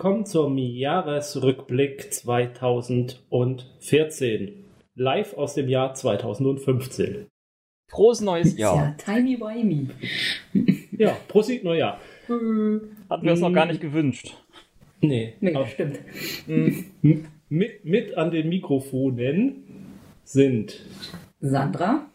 willkommen zum Jahresrückblick 2014. Live aus dem Jahr 2015. Frohes neues Jahr. Ja, timey wimey. Ja, Prosit Neujahr. Hatten wir uns noch gar nicht gewünscht. Nee, Nee, aber stimmt. mit, mit an den Mikrofonen sind Sandra?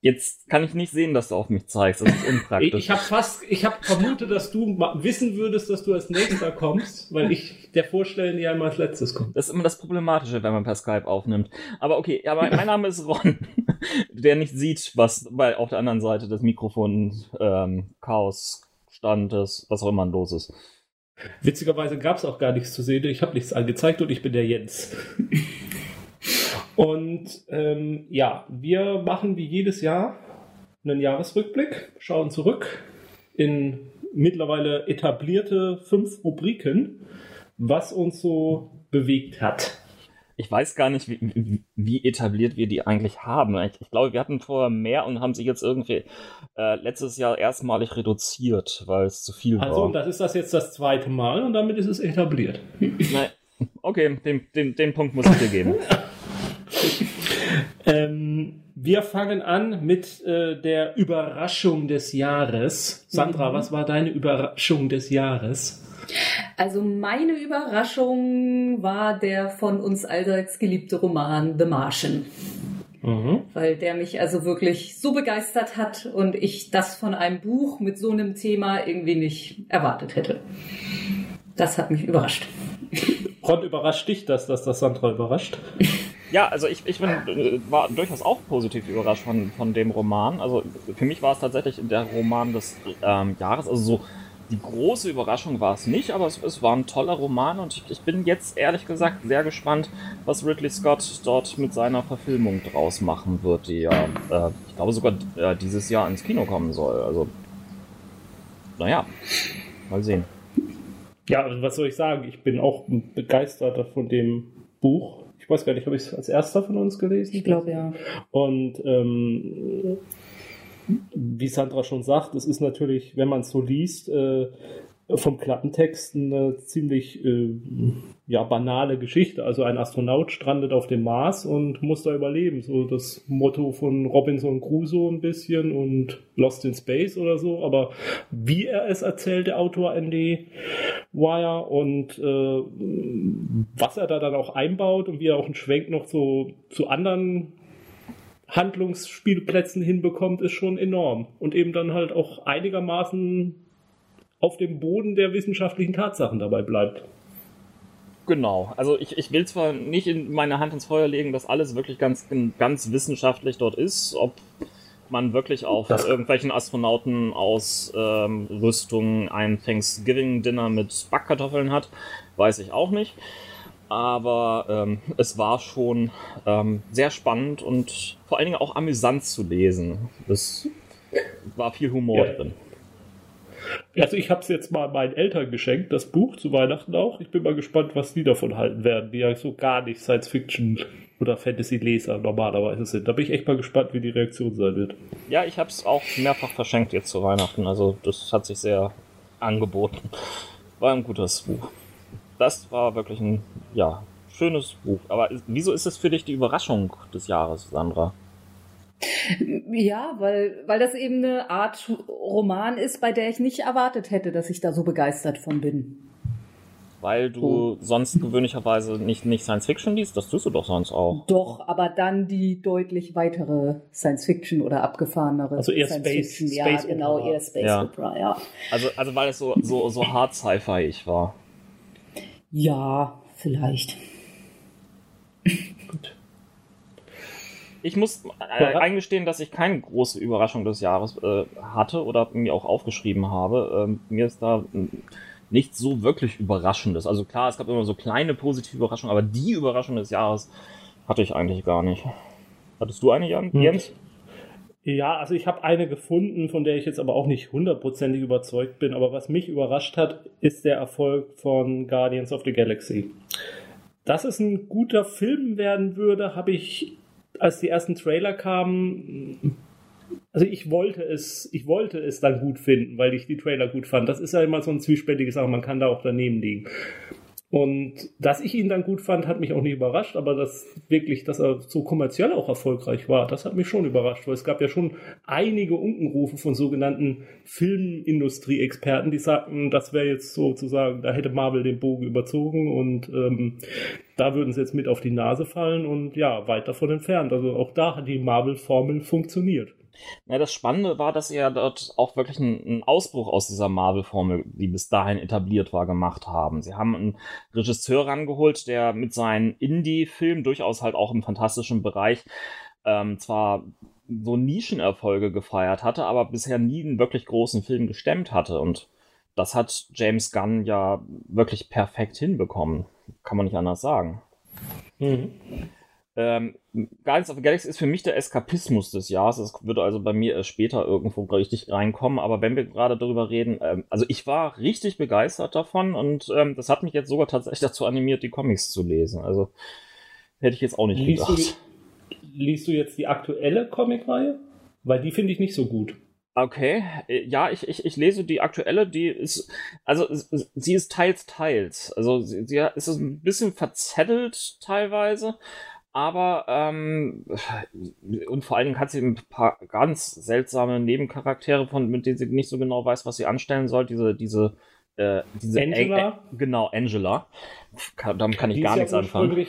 Jetzt kann ich nicht sehen, dass du auf mich zeigst. Das ist unpraktisch. ich habe fast, ich habe vermutet, dass du wissen würdest, dass du als nächster kommst, weil ich der Vorstellen ja immer als letztes komme. das ist immer das Problematische, wenn man per Skype aufnimmt. Aber okay, aber mein Name ist Ron, der nicht sieht, was bei, auf der anderen Seite des Mikrofons ähm, Chaos, Standes, was auch immer los ist. Witzigerweise gab es auch gar nichts zu sehen. Ich habe nichts angezeigt und ich bin der Jens. Und ähm, ja, wir machen wie jedes Jahr einen Jahresrückblick, schauen zurück in mittlerweile etablierte fünf Rubriken, was uns so bewegt hat. Ich weiß gar nicht, wie, wie, etabliert wir die eigentlich haben. Ich, ich glaube, wir hatten vorher mehr und haben sich jetzt irgendwie äh, letztes Jahr erstmalig reduziert, weil es zu viel Also, und war. das ist das jetzt das zweite Mal und damit ist es etabliert. Nein. Okay, den, den, den Punkt muss ich dir geben. Ähm, wir fangen an mit äh, der Überraschung des Jahres. Sandra, was war deine Überraschung des Jahres? Also meine Überraschung war der von uns allseits geliebte Roman The Martian, Mhm. weil der mich also wirklich so begeistert hat und ich das von einem Buch mit so einem Thema irgendwie nicht erwartet hätte. Das hat mich überrascht. Ron, überrascht dich das, dass das Sandra überrascht? Ja, also ich, ich bin, äh, war durchaus auch positiv überrascht von, von dem Roman. Also für mich war es tatsächlich der Roman des ähm, Jahres. Also so die große Überraschung war es nicht, aber es, es war ein toller Roman und ich, ich bin jetzt ehrlich gesagt sehr gespannt, was Ridley Scott dort mit seiner Verfilmung draus machen wird, die ja, äh, ich glaube sogar äh, dieses Jahr ins Kino kommen soll. Also, naja, mal sehen. Ja, also was soll ich sagen? Ich bin auch begeisterter von dem Buch. Ich weiß gar nicht, habe ich es als erster von uns gelesen? Ich glaube ja. Und ähm, wie Sandra schon sagt, es ist natürlich, wenn man es so liest, äh, vom Klappentext eine ziemlich äh, ja, banale Geschichte. Also ein Astronaut strandet auf dem Mars und muss da überleben. So das Motto von Robinson Crusoe ein bisschen und Lost in Space oder so. Aber wie er es erzählt, der Autor Andy Wire und äh, was er da dann auch einbaut und wie er auch einen Schwenk noch so zu anderen Handlungsspielplätzen hinbekommt, ist schon enorm. Und eben dann halt auch einigermaßen auf dem Boden der wissenschaftlichen Tatsachen dabei bleibt. Genau, also ich, ich will zwar nicht in meine Hand ins Feuer legen, dass alles wirklich ganz, ganz wissenschaftlich dort ist, ob man wirklich auf Das- irgendwelchen Astronauten aus ähm, Rüstungen ein Thanksgiving-Dinner mit Backkartoffeln hat, weiß ich auch nicht. Aber ähm, es war schon ähm, sehr spannend und vor allen Dingen auch amüsant zu lesen. Es war viel Humor Ja. drin. Also ich habe es jetzt mal meinen Eltern geschenkt, das Buch zu Weihnachten auch. Ich bin mal gespannt, was die davon halten werden, die ja so gar nicht Science-Fiction oder Fantasy-Leser normalerweise sind. Da bin ich echt mal gespannt, wie die Reaktion sein wird. Ja, ich habe es auch mehrfach verschenkt jetzt zu Weihnachten. Also das hat sich sehr angeboten. War ein gutes Buch. Das war wirklich ein, ja, schönes Buch. Aber wieso ist es für dich die Überraschung des Jahres, Sandra? Ja, weil, weil das eben eine Art Roman ist, bei der ich nicht erwartet hätte, dass ich da so begeistert von bin. Weil du sonst gewöhnlicherweise nicht, nicht Science Fiction liest? Das tust du doch sonst auch. Doch, aber dann die deutlich weitere Science-Fiction oder abgefahrenere Also eher Science-Fiction. Space- Ja, Space genau, Opera. eher Space Ja. Opera, ja. Also, also weil es so, so, so hart Sci-Fi war. Ja, vielleicht. Ich muss äh, eingestehen, dass ich keine große Überraschung des Jahres äh, hatte oder mir auch aufgeschrieben habe. Ähm, mir ist da mm, nichts so wirklich Überraschendes. Also klar, es gab immer so kleine positive Überraschungen, aber die Überraschung des Jahres hatte ich eigentlich gar nicht. Hattest du eine, Jan? Hm. Jens? Ja, also ich habe eine gefunden, von der ich jetzt aber auch nicht hundertprozentig überzeugt bin. Aber was mich überrascht hat, ist der Erfolg von Guardians of the Galaxy. Dass es ein guter Film werden würde, habe ich, als die ersten Trailer kamen, also ich wollte es, ich wollte es dann gut finden, weil ich die Trailer gut fand. Das ist ja immer so ein zwiespältiges Sache, man kann da auch daneben liegen. Und dass ich ihn dann gut fand, hat mich auch nicht überrascht, aber dass wirklich, dass er so kommerziell auch erfolgreich war, das hat mich schon überrascht, weil es gab ja schon einige Unkenrufe von sogenannten Filmindustrie-Experten, die sagten, das wäre jetzt sozusagen, da hätte Marvel den Bogen überzogen und ähm, da würden sie jetzt mit auf die Nase fallen und ja, weit davon entfernt. Also auch da hat die Marvel-Formel funktioniert. Ja, das Spannende war, dass sie ja dort auch wirklich einen, einen Ausbruch aus dieser Marvel-Formel, die bis dahin etabliert war, gemacht haben. Sie haben einen Regisseur rangeholt, der mit seinen Indie-Filmen durchaus halt auch im fantastischen Bereich ähm, zwar so Nischenerfolge gefeiert hatte, aber bisher nie einen wirklich großen Film gestemmt hatte. Und das hat James Gunn ja wirklich perfekt hinbekommen. Kann man nicht anders sagen. Mhm. Ähm, Guardians of the Galaxy ist für mich der Eskapismus des Jahres. Das würde also bei mir erst später irgendwo richtig reinkommen. Aber wenn wir gerade darüber reden, ähm, also ich war richtig begeistert davon und ähm, das hat mich jetzt sogar tatsächlich dazu animiert, die Comics zu lesen. Also hätte ich jetzt auch nicht liest gedacht. Du, liest du jetzt die aktuelle Comicreihe? Weil die finde ich nicht so gut. Okay, ja, ich, ich, ich lese die aktuelle, die ist, also sie ist teils, teils. Also sie, sie ist ein bisschen verzettelt teilweise, aber ähm, und vor allen Dingen hat sie ein paar ganz seltsame Nebencharaktere, von mit denen sie nicht so genau weiß, was sie anstellen soll. Diese, diese, äh, diese Angela? Ä genau, Angela. damit kann ich die gar nichts ja anfangen.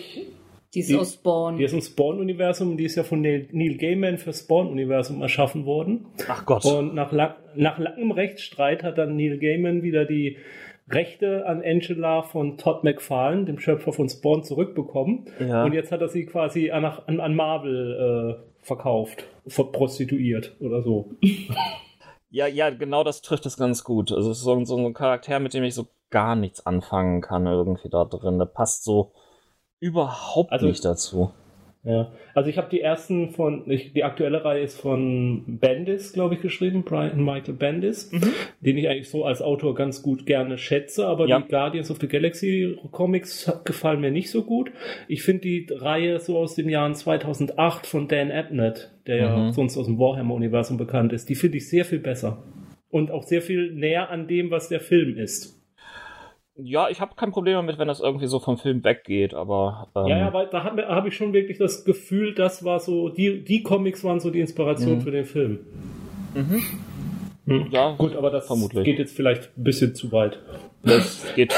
Die ist die, aus Spawn. Die ist im Spawn-Universum, die ist ja von Neil Gaiman für Spawn-Universum erschaffen worden. Ach Gott. Und nach, nach langem Rechtsstreit hat dann Neil Gaiman wieder die Rechte an Angela von Todd McFarlane, dem Schöpfer von Spawn, zurückbekommen. Ja. Und jetzt hat er sie quasi an, an, an Marvel äh, verkauft, prostituiert oder so. Ja, ja, genau das trifft es ganz gut. Also es ist so, so ein Charakter, mit dem ich so gar nichts anfangen kann irgendwie da drin. Der passt so überhaupt also, nicht dazu. Ja, also ich habe die ersten von, ich, die aktuelle Reihe ist von Bendis, glaube ich, geschrieben, Brian Michael Bendis, mhm. den ich eigentlich so als Autor ganz gut gerne schätze, aber ja. die Guardians of the Galaxy Comics gefallen mir nicht so gut. Ich finde die Reihe so aus den Jahren 2008 von Dan Abnett, der mhm. ja sonst aus dem Warhammer-Universum bekannt ist, die finde ich sehr viel besser. Und auch sehr viel näher an dem, was der Film ist. Ja, ich habe kein Problem damit, wenn das irgendwie so vom Film weggeht, aber. Ähm ja, ja, weil da habe hab ich schon wirklich das Gefühl, das war so, die, die Comics waren so die Inspiration mhm. für den Film. Mhm. Hm. Ja, gut, aber das vermutlich. geht jetzt vielleicht ein bisschen zu weit. Das geht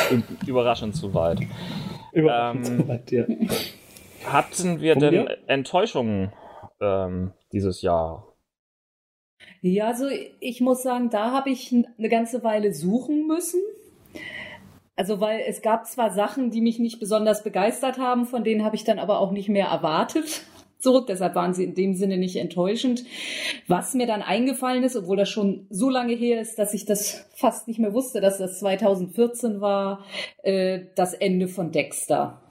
überraschend zu weit. Überraschend ähm, zu weit, ja. Hatten wir Von denn mir? Enttäuschungen ähm, dieses Jahr? Ja, also ich muss sagen, da habe ich eine ganze Weile suchen müssen also weil es gab zwar Sachen, die mich nicht besonders begeistert haben, von denen habe ich dann aber auch nicht mehr erwartet. So, deshalb waren sie in dem Sinne nicht enttäuschend. Was mir dann eingefallen ist, obwohl das schon so lange her ist, dass ich das fast nicht mehr wusste, dass das 2014 war, äh, das Ende von Dexter.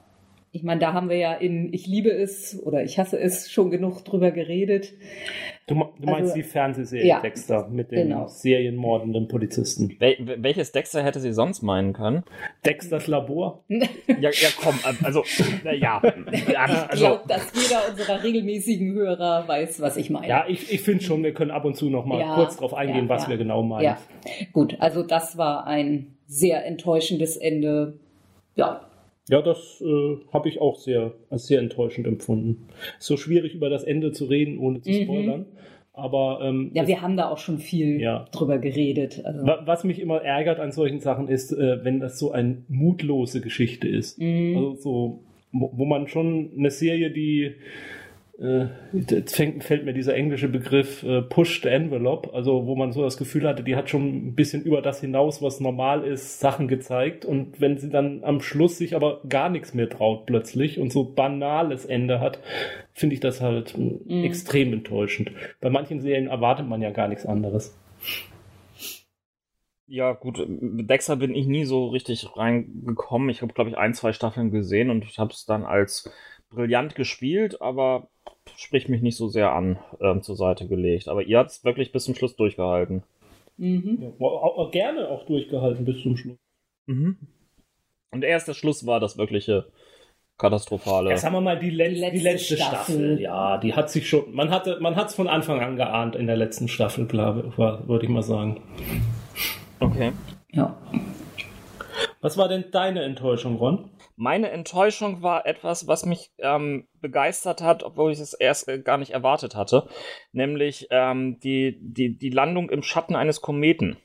Ich meine, da haben wir ja in Ich liebe es oder Ich hasse es schon genug drüber geredet. Du, du meinst also, die Fernsehserie ja, Dexter mit dem genau. serienmordenden Polizisten. Wel welches Dexter hätte sie sonst meinen können? Dexters Labor? ja, ja, komm, also, ja. Also, ich glaube, dass jeder unserer regelmäßigen Hörer weiß, was ich meine. Ja, ich, ich finde schon, wir können ab und zu noch mal ja, kurz drauf eingehen, ja, was wir genau meinen. Ja, gut, also das war ein sehr enttäuschendes Ende. Ja, ja, das äh, habe ich auch sehr, als sehr enttäuschend empfunden. so schwierig über das Ende zu reden, ohne zu mhm. spoilern. Mhm. Aber ähm, ja, wir haben da auch schon viel ja. drüber geredet. Also. Was mich immer ärgert an solchen Sachen ist, äh, wenn das so eine mutlose Geschichte ist. Mhm. Also so, wo, wo man schon eine Serie, die jetzt fängt, fällt mir dieser englische Begriff äh, Push the Envelope, also wo man so das Gefühl hatte, die hat schon ein bisschen über das hinaus, was normal ist, Sachen gezeigt und wenn sie dann am Schluss sich aber gar nichts mehr traut plötzlich und so banales Ende hat, finde ich das halt mhm. extrem enttäuschend. Bei manchen Serien erwartet man ja gar nichts anderes. Ja, gut, mit Dexter bin ich nie so richtig reingekommen. Ich habe, glaube ich, ein, zwei Staffeln gesehen und habe es dann als brillant gespielt, aber spricht mich nicht so sehr an, ähm, zur Seite gelegt. Aber ihr habt es wirklich bis zum Schluss durchgehalten. Mhm. Ja, auch, gerne auch durchgehalten bis zum Schluss. Mhm. Und erst der Schluss war das wirkliche katastrophale. Ja, sagen wir mal, die, Len Die letzte die letzte Staffel. Staffel. Ja, die hat sich schon, man hatte, man hat es von Anfang an geahnt in der letzten Staffel, glaube würde ich mal sagen. Okay. Ja. Was war denn deine Enttäuschung, Ron? Meine Enttäuschung war etwas, was mich ähm, begeistert hat, obwohl ich es erst äh, gar nicht erwartet hatte, nämlich ähm, die, die, die Landung im Schatten eines Kometen.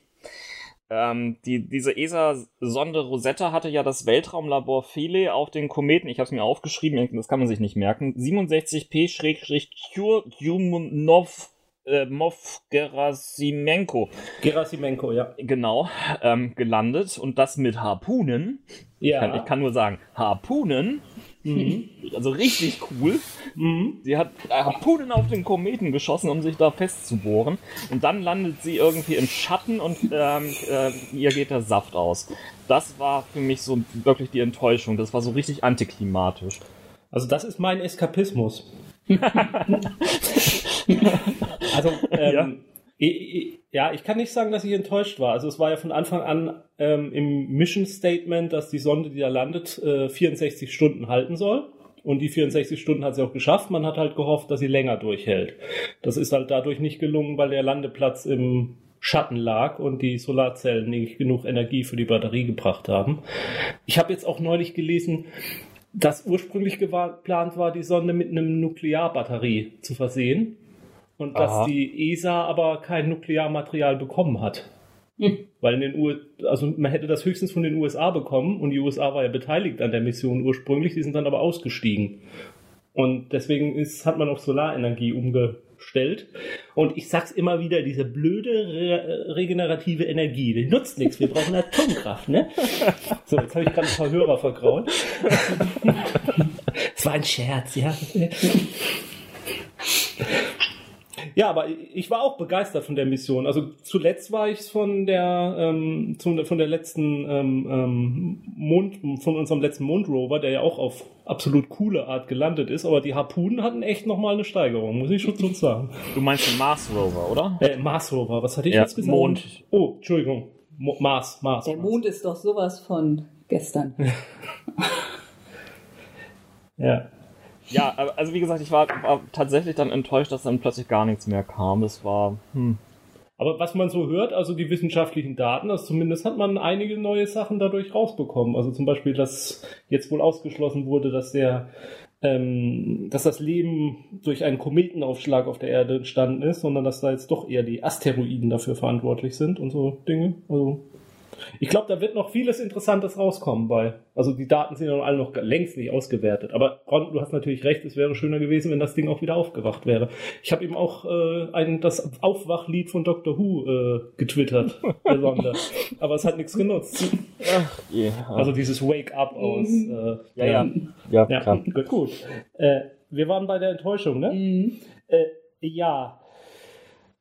Ähm, die, diese ESA-Sonde Rosetta hatte ja das Weltraumlabor Philae auf den Kometen, ich habe es mir aufgeschrieben, das kann man sich nicht merken, 67P-Jumunov äh, Mov Gerasimenko, Gerasimenko, ja. genau, ähm, gelandet und das mit Harpunen. Ja. Kann, ich kann nur sagen, Harpunen. Mhm. Also richtig cool. Mhm. Sie hat Harpunen auf den Kometen geschossen, um sich da festzubohren. Und dann landet sie irgendwie im Schatten und ähm, äh, ihr geht der Saft aus. Das war für mich so wirklich die Enttäuschung. Das war so richtig antiklimatisch. Also das ist mein Eskapismus. also, ähm, Ja. Ich, ja, ich kann nicht sagen, dass ich enttäuscht war. Also es war ja von Anfang an ähm, im Mission Statement, dass die Sonde, die da landet, äh, 64 Stunden halten soll. Und die 64 Stunden hat sie auch geschafft. Man hat halt gehofft, dass sie länger durchhält. Das ist halt dadurch nicht gelungen, weil der Landeplatz im Schatten lag und die Solarzellen nicht genug Energie für die Batterie gebracht haben. Ich habe jetzt auch neulich gelesen, dass ursprünglich geplant war, die Sonde mit einem Nuklearbatterie zu versehen. Und dass Aha. die ESA aber kein Nuklearmaterial bekommen hat. Weil in den U also man hätte das höchstens von den USA bekommen und die USA war ja beteiligt an der Mission ursprünglich, die sind dann aber ausgestiegen. Und deswegen ist, hat man auf Solarenergie umgestellt. Und ich sag's immer wieder, diese blöde re regenerative Energie, die nutzt nichts. Wir brauchen Atomkraft, ne? So, jetzt habe ich gerade ein paar Hörer vergraut. Es war ein Scherz, ja. Ja, aber ich war auch begeistert von der Mission. Also zuletzt war ich von der ähm, zum, von der letzten ähm, ähm, Mond, von unserem letzten Mondrover, der ja auch auf absolut coole Art gelandet ist. Aber die Harpunen hatten echt noch mal eine Steigerung, muss ich schon so sagen. Du meinst den Mars Rover, oder? Äh, Mars Rover, was hatte ich Ja, jetzt gesagt? Mond. Oh, Entschuldigung, Mo Mars, Mars. Der Mars. Mond ist doch sowas von gestern. Ja. Ja, also wie gesagt, ich war, war tatsächlich dann enttäuscht, dass dann plötzlich gar nichts mehr kam. Das war, hm. Aber was man so hört, also die wissenschaftlichen Daten, also zumindest hat man einige neue Sachen dadurch rausbekommen. Also zum Beispiel, dass jetzt wohl ausgeschlossen wurde, dass der, ähm, dass das Leben durch einen Kometenaufschlag auf der Erde entstanden ist, sondern dass da jetzt doch eher die Asteroiden dafür verantwortlich sind und so Dinge. Also ich glaube, da wird noch vieles Interessantes rauskommen bei. Also die Daten sind ja noch alle noch längst nicht ausgewertet. Aber Ron, du hast natürlich recht, es wäre schöner gewesen, wenn das Ding auch wieder aufgewacht wäre. Ich habe eben auch äh, ein, das Aufwachlied von Doctor Who äh, getwittert, der. Aber es hat nichts genutzt. Ach, je. Also dieses Wake Up aus. Äh, ja, ja. Ja, ja, klar. gut. gut. Äh, wir waren bei der Enttäuschung, ne? Mhm. Äh, ja.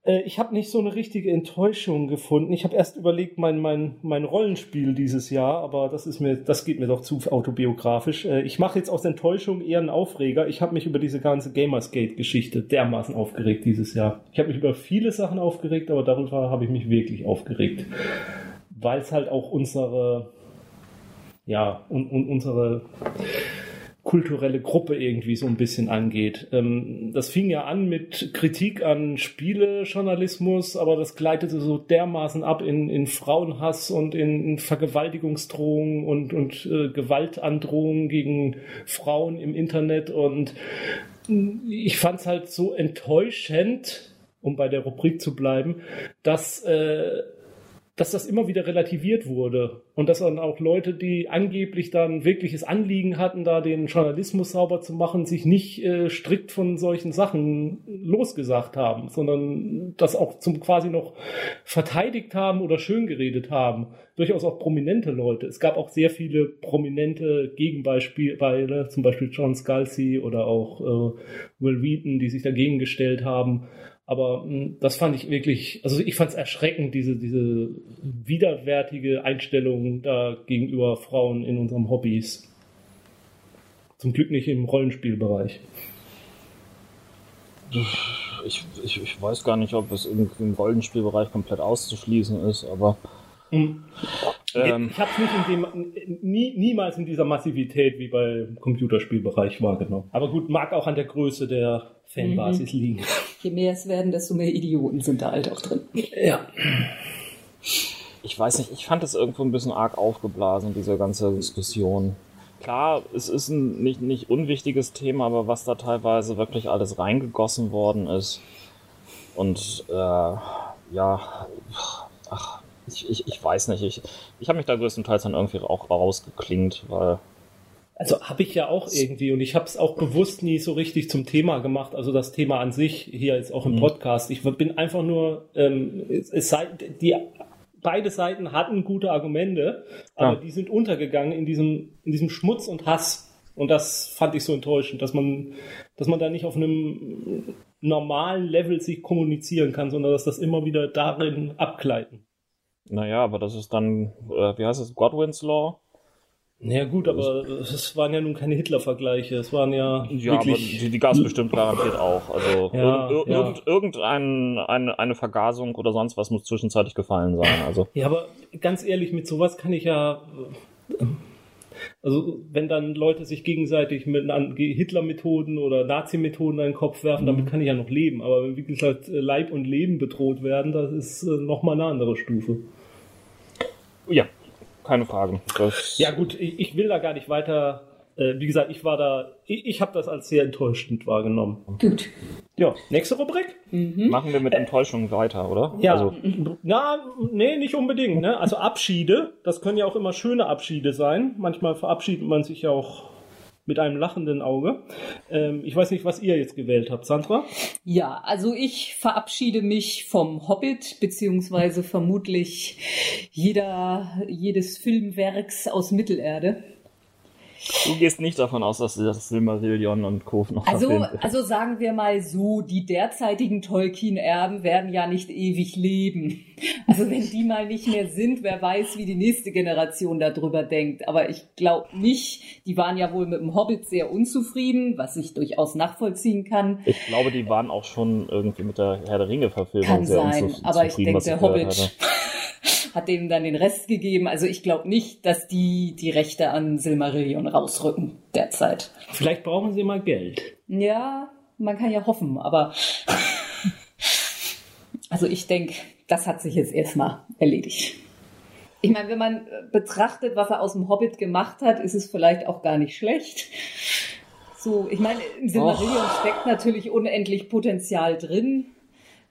Äh, ich habe nicht so eine richtige Enttäuschung gefunden. Ich habe erst überlegt, mein, mein, mein Rollenspiel dieses Jahr, aber das ist mir, das geht mir doch zu autobiografisch. Äh, ich mache jetzt aus Enttäuschung eher einen Aufreger. Ich habe mich über diese ganze Gamersgate-Geschichte dermaßen aufgeregt dieses Jahr. Ich habe mich über viele Sachen aufgeregt, aber darüber habe ich mich wirklich aufgeregt. Weil es halt auch unsere, ja, und, und unsere kulturelle Gruppe irgendwie so ein bisschen angeht. Ähm, das fing ja an mit Kritik an Spielejournalismus, aber das gleitete so dermaßen ab in, in Frauenhass und in Vergewaltigungsdrohungen und, und äh, Gewaltandrohungen gegen Frauen im Internet und ich fand es halt so enttäuschend, um bei der Rubrik zu bleiben, dass äh, dass das immer wieder relativiert wurde und dass dann auch Leute, die angeblich dann wirkliches Anliegen hatten, da den Journalismus sauber zu machen, sich nicht äh, strikt von solchen Sachen losgesagt haben, sondern das auch zum quasi noch verteidigt haben oder schön geredet haben. Durchaus auch prominente Leute. Es gab auch sehr viele prominente Gegenbeispiele, zum Beispiel John Scalzi oder auch äh, Will Wheaton, die sich dagegen gestellt haben. Aber mh, das fand ich wirklich, also ich fand es erschreckend, diese, diese widerwärtige Einstellung da gegenüber Frauen in unseren Hobbys. Zum Glück nicht im Rollenspielbereich. Ich, ich, ich weiß gar nicht, ob es im Rollenspielbereich komplett auszuschließen ist, aber Mhm. Ähm, ich habe es nicht in dem, nie, niemals in dieser Massivität wie beim Computerspielbereich wahrgenommen. Aber gut, mag auch an der Größe der Fanbasis mhm. liegen. Je mehr es werden, desto mehr Idioten sind da halt auch drin. Ja. Ich weiß nicht, ich fand es irgendwo ein bisschen arg aufgeblasen, diese ganze Diskussion. Klar, es ist ein nicht, nicht unwichtiges Thema, aber was da teilweise wirklich alles reingegossen worden ist. Und äh, ja, ach, ich, ich, ich weiß nicht. Ich, ich habe mich da größtenteils dann irgendwie auch rausgeklingt, weil. Also habe ich ja auch irgendwie und ich habe es auch bewusst nie so richtig zum Thema gemacht. Also das Thema an sich hier jetzt auch im mhm. Podcast. Ich bin einfach nur, ähm, es, es die beide Seiten hatten gute Argumente, aber ja. die sind untergegangen in diesem, in diesem Schmutz und Hass. Und das fand ich so enttäuschend, dass man, dass man da nicht auf einem normalen Level sich kommunizieren kann, sondern dass das immer wieder darin abgleiten. Naja, aber das ist dann, äh, wie heißt es, Godwin's Law? Naja gut, aber es waren ja nun keine Hitler-Vergleiche. Es waren ja, ja wirklich... Aber die, die Gas bestimmt garantiert auch. Also ja, ir ja. Irgend, irgendein, eine, eine Vergasung oder sonst was muss zwischenzeitlich gefallen sein. Also. Ja, aber ganz ehrlich, mit sowas kann ich ja... Also wenn dann Leute sich gegenseitig mit Hitler-Methoden oder Nazi-Methoden in den Kopf werfen, mhm. damit kann ich ja noch leben. Aber wenn wirklich halt Leib und Leben bedroht werden, das ist äh, nochmal eine andere Stufe. Ja, keine Frage. Das ja gut, ich, ich, will da gar nicht weiter. Äh, wie gesagt, ich war da, ich, ich habe das als sehr enttäuschend wahrgenommen. Gut. Ja, nächste Rubrik. Mhm. Machen wir mit Enttäuschung weiter, oder? Ja, also. na, nee, nicht unbedingt. Ne? Also Abschiede, das können ja auch immer schöne Abschiede sein. Manchmal verabschiedet man sich ja auch mit einem lachenden Auge. Ähm, ich weiß nicht, was ihr jetzt gewählt habt, Sandra. Ja, also ich verabschiede mich vom Hobbit, beziehungsweise vermutlich jeder, jedes Filmwerks aus Mittelerde. Du gehst nicht davon aus, dass das Silmarillion und Co. noch also, also sagen wir mal so, die derzeitigen Tolkien-Erben werden ja nicht ewig leben. Also wenn die mal nicht mehr sind, wer weiß, wie die nächste Generation darüber denkt. Aber ich glaube nicht, die waren ja wohl mit dem Hobbit sehr unzufrieden, was ich durchaus nachvollziehen kann. Ich glaube, die waren auch schon irgendwie mit der Herr der Ringe-Verfilmung sehr sein, unzufrieden. Aber ich denke, der Hobbit hat denen dann den Rest gegeben. Also ich glaube nicht, dass die die Rechte an Silmarillion rausrücken derzeit. Vielleicht brauchen sie mal Geld. Ja, man kann ja hoffen, aber also ich denke, das hat sich jetzt erstmal erledigt. Ich meine, wenn man betrachtet, was er aus dem Hobbit gemacht hat, ist es vielleicht auch gar nicht schlecht. So, ich meine, im Silmarillion Och. steckt natürlich unendlich Potenzial drin.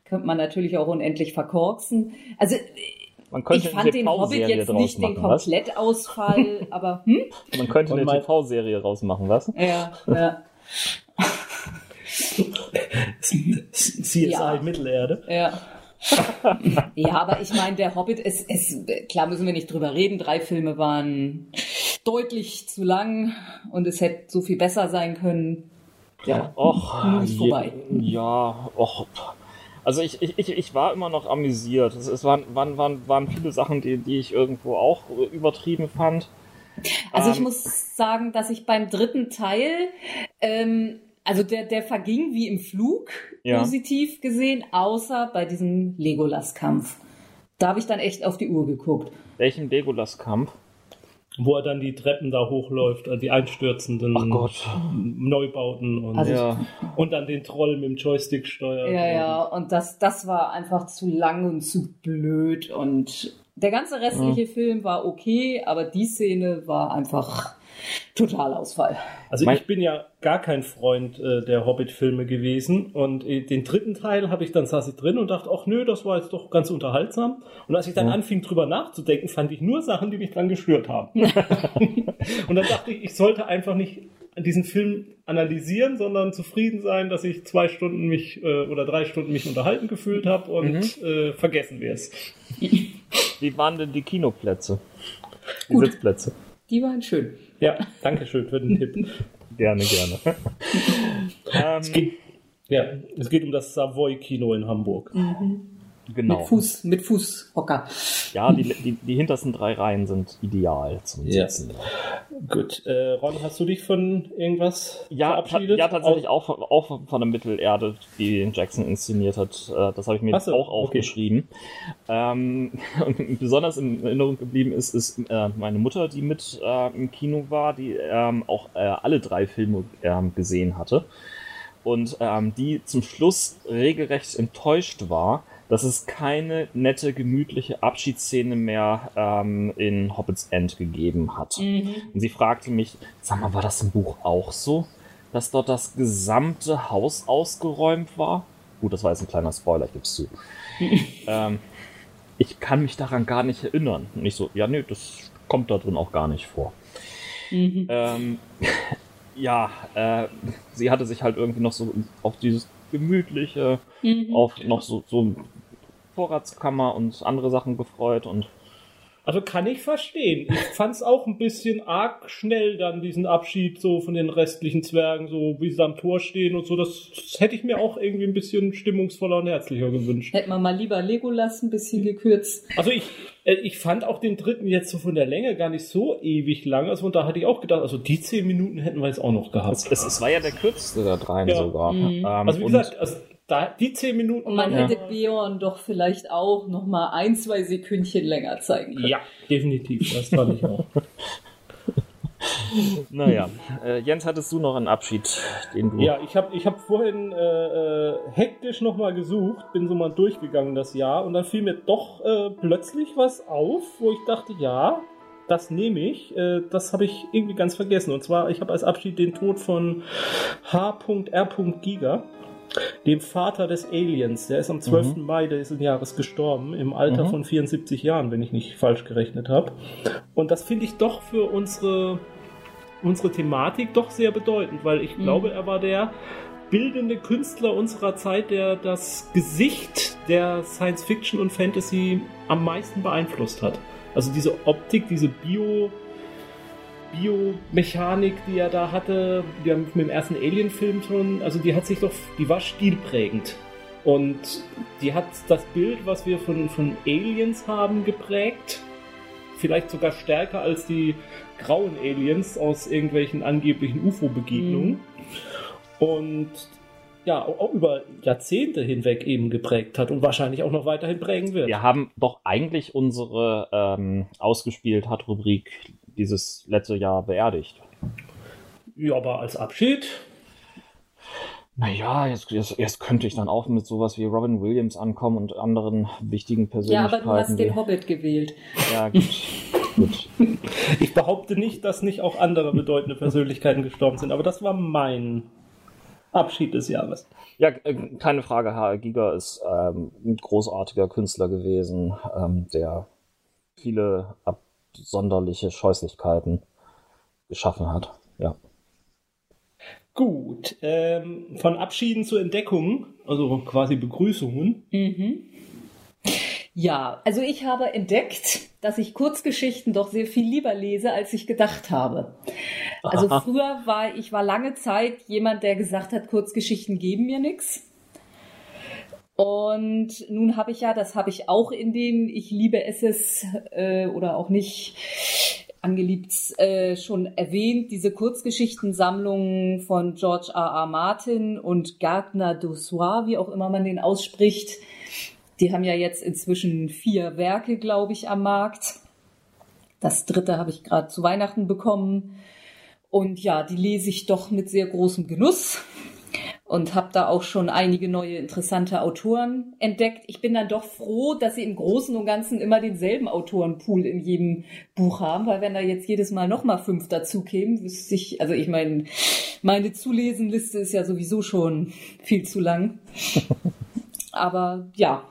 Könnte man natürlich auch unendlich verkorksen. Also man könnte ich fand den Hobbit jetzt nicht machen, den Komplettausfall, aber hm? Man könnte eine TV-Serie rausmachen, was? Ja, ja. CSI ja. Mittelerde. Ja. ja, aber ich meine, der Hobbit, es, es, klar müssen wir nicht drüber reden. Drei Filme waren deutlich zu lang und es hätte so viel besser sein können. Ja, och, ist vorbei. Ja, och. Also ich, ich, ich war immer noch amüsiert. Es, es waren, waren, waren, waren viele Sachen, die, die ich irgendwo auch übertrieben fand. Also ich ähm, muss sagen, dass ich beim dritten Teil, ähm, also der, der verging wie im Flug, ja. positiv gesehen, außer bei diesem Legolas-Kampf. Da habe ich dann echt auf die Uhr geguckt. Welchen Legolas-Kampf? Wo er dann die Treppen da hochläuft, also die einstürzenden Neubauten und, ja. und dann den Troll mit dem Joystick steuert. Ja, ja, und das, das war einfach zu lang und zu blöd und der ganze restliche ja. Film war okay, aber die Szene war einfach Totalausfall. Also ich bin ja gar kein Freund äh, der Hobbit-Filme gewesen und äh, den dritten Teil habe ich dann saß ich drin und dachte, ach nö, das war jetzt doch ganz unterhaltsam. Und als ich dann ja. anfing drüber nachzudenken, fand ich nur Sachen, die mich dran gestört haben. und dann dachte ich, ich sollte einfach nicht diesen Film analysieren, sondern zufrieden sein, dass ich zwei Stunden mich äh, oder drei Stunden mich unterhalten gefühlt habe und mhm. äh, vergessen wäre es. Wie waren denn die Kinoplätze? Die Gut. Sitzplätze? Die waren schön. Ja, danke schön für den Tipp. gerne, gerne. ähm, es, geht, ja, es geht um das Savoy-Kino in Hamburg. Mhm. Genau. Mit Fuß, mit Fußhocker. Ja, die, die, die hintersten drei Reihen sind ideal zum Ja. Sitzen. Gut. Äh, Ron, hast du dich von irgendwas Ja, ta verabschiedet? ja tatsächlich auch, von- auch von der Mittelerde, die Jackson inszeniert hat. Äh, Das habe ich mir so, auch okay. aufgeschrieben. Ähm, und besonders in Erinnerung geblieben ist, ist äh, meine Mutter, die mit äh, im Kino war, die ähm, auch äh, alle drei Filme ähm, gesehen hatte. Und ähm, die zum Schluss regelrecht enttäuscht war, dass es keine nette, gemütliche Abschiedsszene mehr ähm, in Hobbits End gegeben hat. Mhm. Und sie fragte mich, sag mal, war das im Buch auch so, dass dort das gesamte Haus ausgeräumt war? Gut, das war jetzt ein kleiner Spoiler, ich gebe es zu. ähm, ich kann mich daran gar nicht erinnern. Und ich so, ja, nee, das kommt da drin auch gar nicht vor. Mhm. Ähm, ja, äh, sie hatte sich halt irgendwie noch so auf dieses gemütliche, Mhm. auf noch so, so Vorratskammer und andere Sachen gefreut und Also kann ich verstehen. Ich fand's auch ein bisschen arg schnell dann, diesen Abschied so von den restlichen Zwergen, so wie sie am Tor stehen und so. Das, das hätte ich mir auch irgendwie ein bisschen stimmungsvoller und herzlicher gewünscht. Hätte man mal lieber Legolas ein bisschen gekürzt. Also ich, äh, ich fand auch den dritten jetzt so von der Länge gar nicht so ewig lang. Also und da hatte ich auch gedacht, also die zehn Minuten hätten wir jetzt auch noch gehabt. es, es, es war ja der kürzeste der dreien Ja. sogar. Mhm. Ähm, Also wie gesagt, also da, die zehn Minuten. Und man Ja. hätte Beorn doch vielleicht auch noch mal ein, zwei Sekündchen länger zeigen können. ja, definitiv. Das fand ich auch. Naja, äh, Jens, hattest du noch einen Abschied, den du. Ja, ich habe ich hab vorhin äh, äh, hektisch nochmal gesucht, bin so mal durchgegangen das Jahr und dann fiel mir doch äh, plötzlich was auf, wo ich dachte, ja, das nehme ich. Äh, das habe ich irgendwie ganz vergessen. Und zwar, ich habe als Abschied den Tod von H.R. Giga, dem Vater des Aliens. Der ist am 12. Mai dieses Jahres gestorben, im Alter Mhm. von 74 Jahren, wenn ich nicht falsch gerechnet habe. Und das finde ich doch für unsere unsere Thematik doch sehr bedeutend, weil ich Mhm. glaube, er war der bildende Künstler unserer Zeit, der das Gesicht der Science Fiction und Fantasy am meisten beeinflusst hat. Also diese Optik, diese Bio Biomechanik, die er da hatte, die haben mit dem ersten Alien-Film schon, also die hat sich doch, die war stilprägend. Und die hat das Bild, was wir von, von Aliens haben, geprägt. Vielleicht sogar stärker als die grauen Aliens aus irgendwelchen angeblichen UFO-Begegnungen. Und ja, auch auch über Jahrzehnte hinweg eben geprägt hat und wahrscheinlich auch noch weiterhin prägen wird. Wir haben doch eigentlich unsere ähm, ausgespielt hat Rubrik dieses letzte Jahr beerdigt. Ja, aber als Abschied Naja, jetzt, jetzt, jetzt könnte ich dann auch mit sowas wie Robin Williams ankommen und anderen wichtigen Ja, Persönlichkeiten. aber du hast den Hobbit gewählt. Ja, gut. gut. Ich behaupte nicht, dass nicht auch andere bedeutende Persönlichkeiten gestorben sind, aber das war mein Abschied des Jahres. Ja, äh, keine Frage, H.R. Giger ist ähm, ein großartiger Künstler gewesen, ähm, der viele absonderliche Scheußlichkeiten geschaffen hat. Ja. Gut, ähm, von Abschieden zu Entdeckungen, also quasi Begrüßungen. Mhm. Ja, also ich habe entdeckt, dass ich Kurzgeschichten doch sehr viel lieber lese, als ich gedacht habe. Also Aha. früher war ich war lange Zeit jemand, der gesagt hat, Kurzgeschichten geben mir nichts. Und nun habe ich ja, das habe ich auch in den Ich liebe es äh, oder auch nicht angeliebt äh, schon erwähnt, diese Kurzgeschichtensammlung von George R. R. Martin und Gardner Dozois, wie auch immer man den ausspricht. Die haben ja jetzt inzwischen vier Werke, glaube ich, am Markt. Das dritte habe ich gerade zu Weihnachten bekommen. Und ja, die lese ich doch mit sehr großem Genuss und habe da auch schon einige neue interessante Autoren entdeckt. Ich bin dann doch froh, dass sie im Großen und Ganzen immer denselben Autorenpool in jedem Buch haben, weil wenn da jetzt jedes Mal nochmal fünf dazu kämen, wüsste ich, also ich meine, meine Zulesenliste ist ja sowieso schon viel zu lang. Aber ja,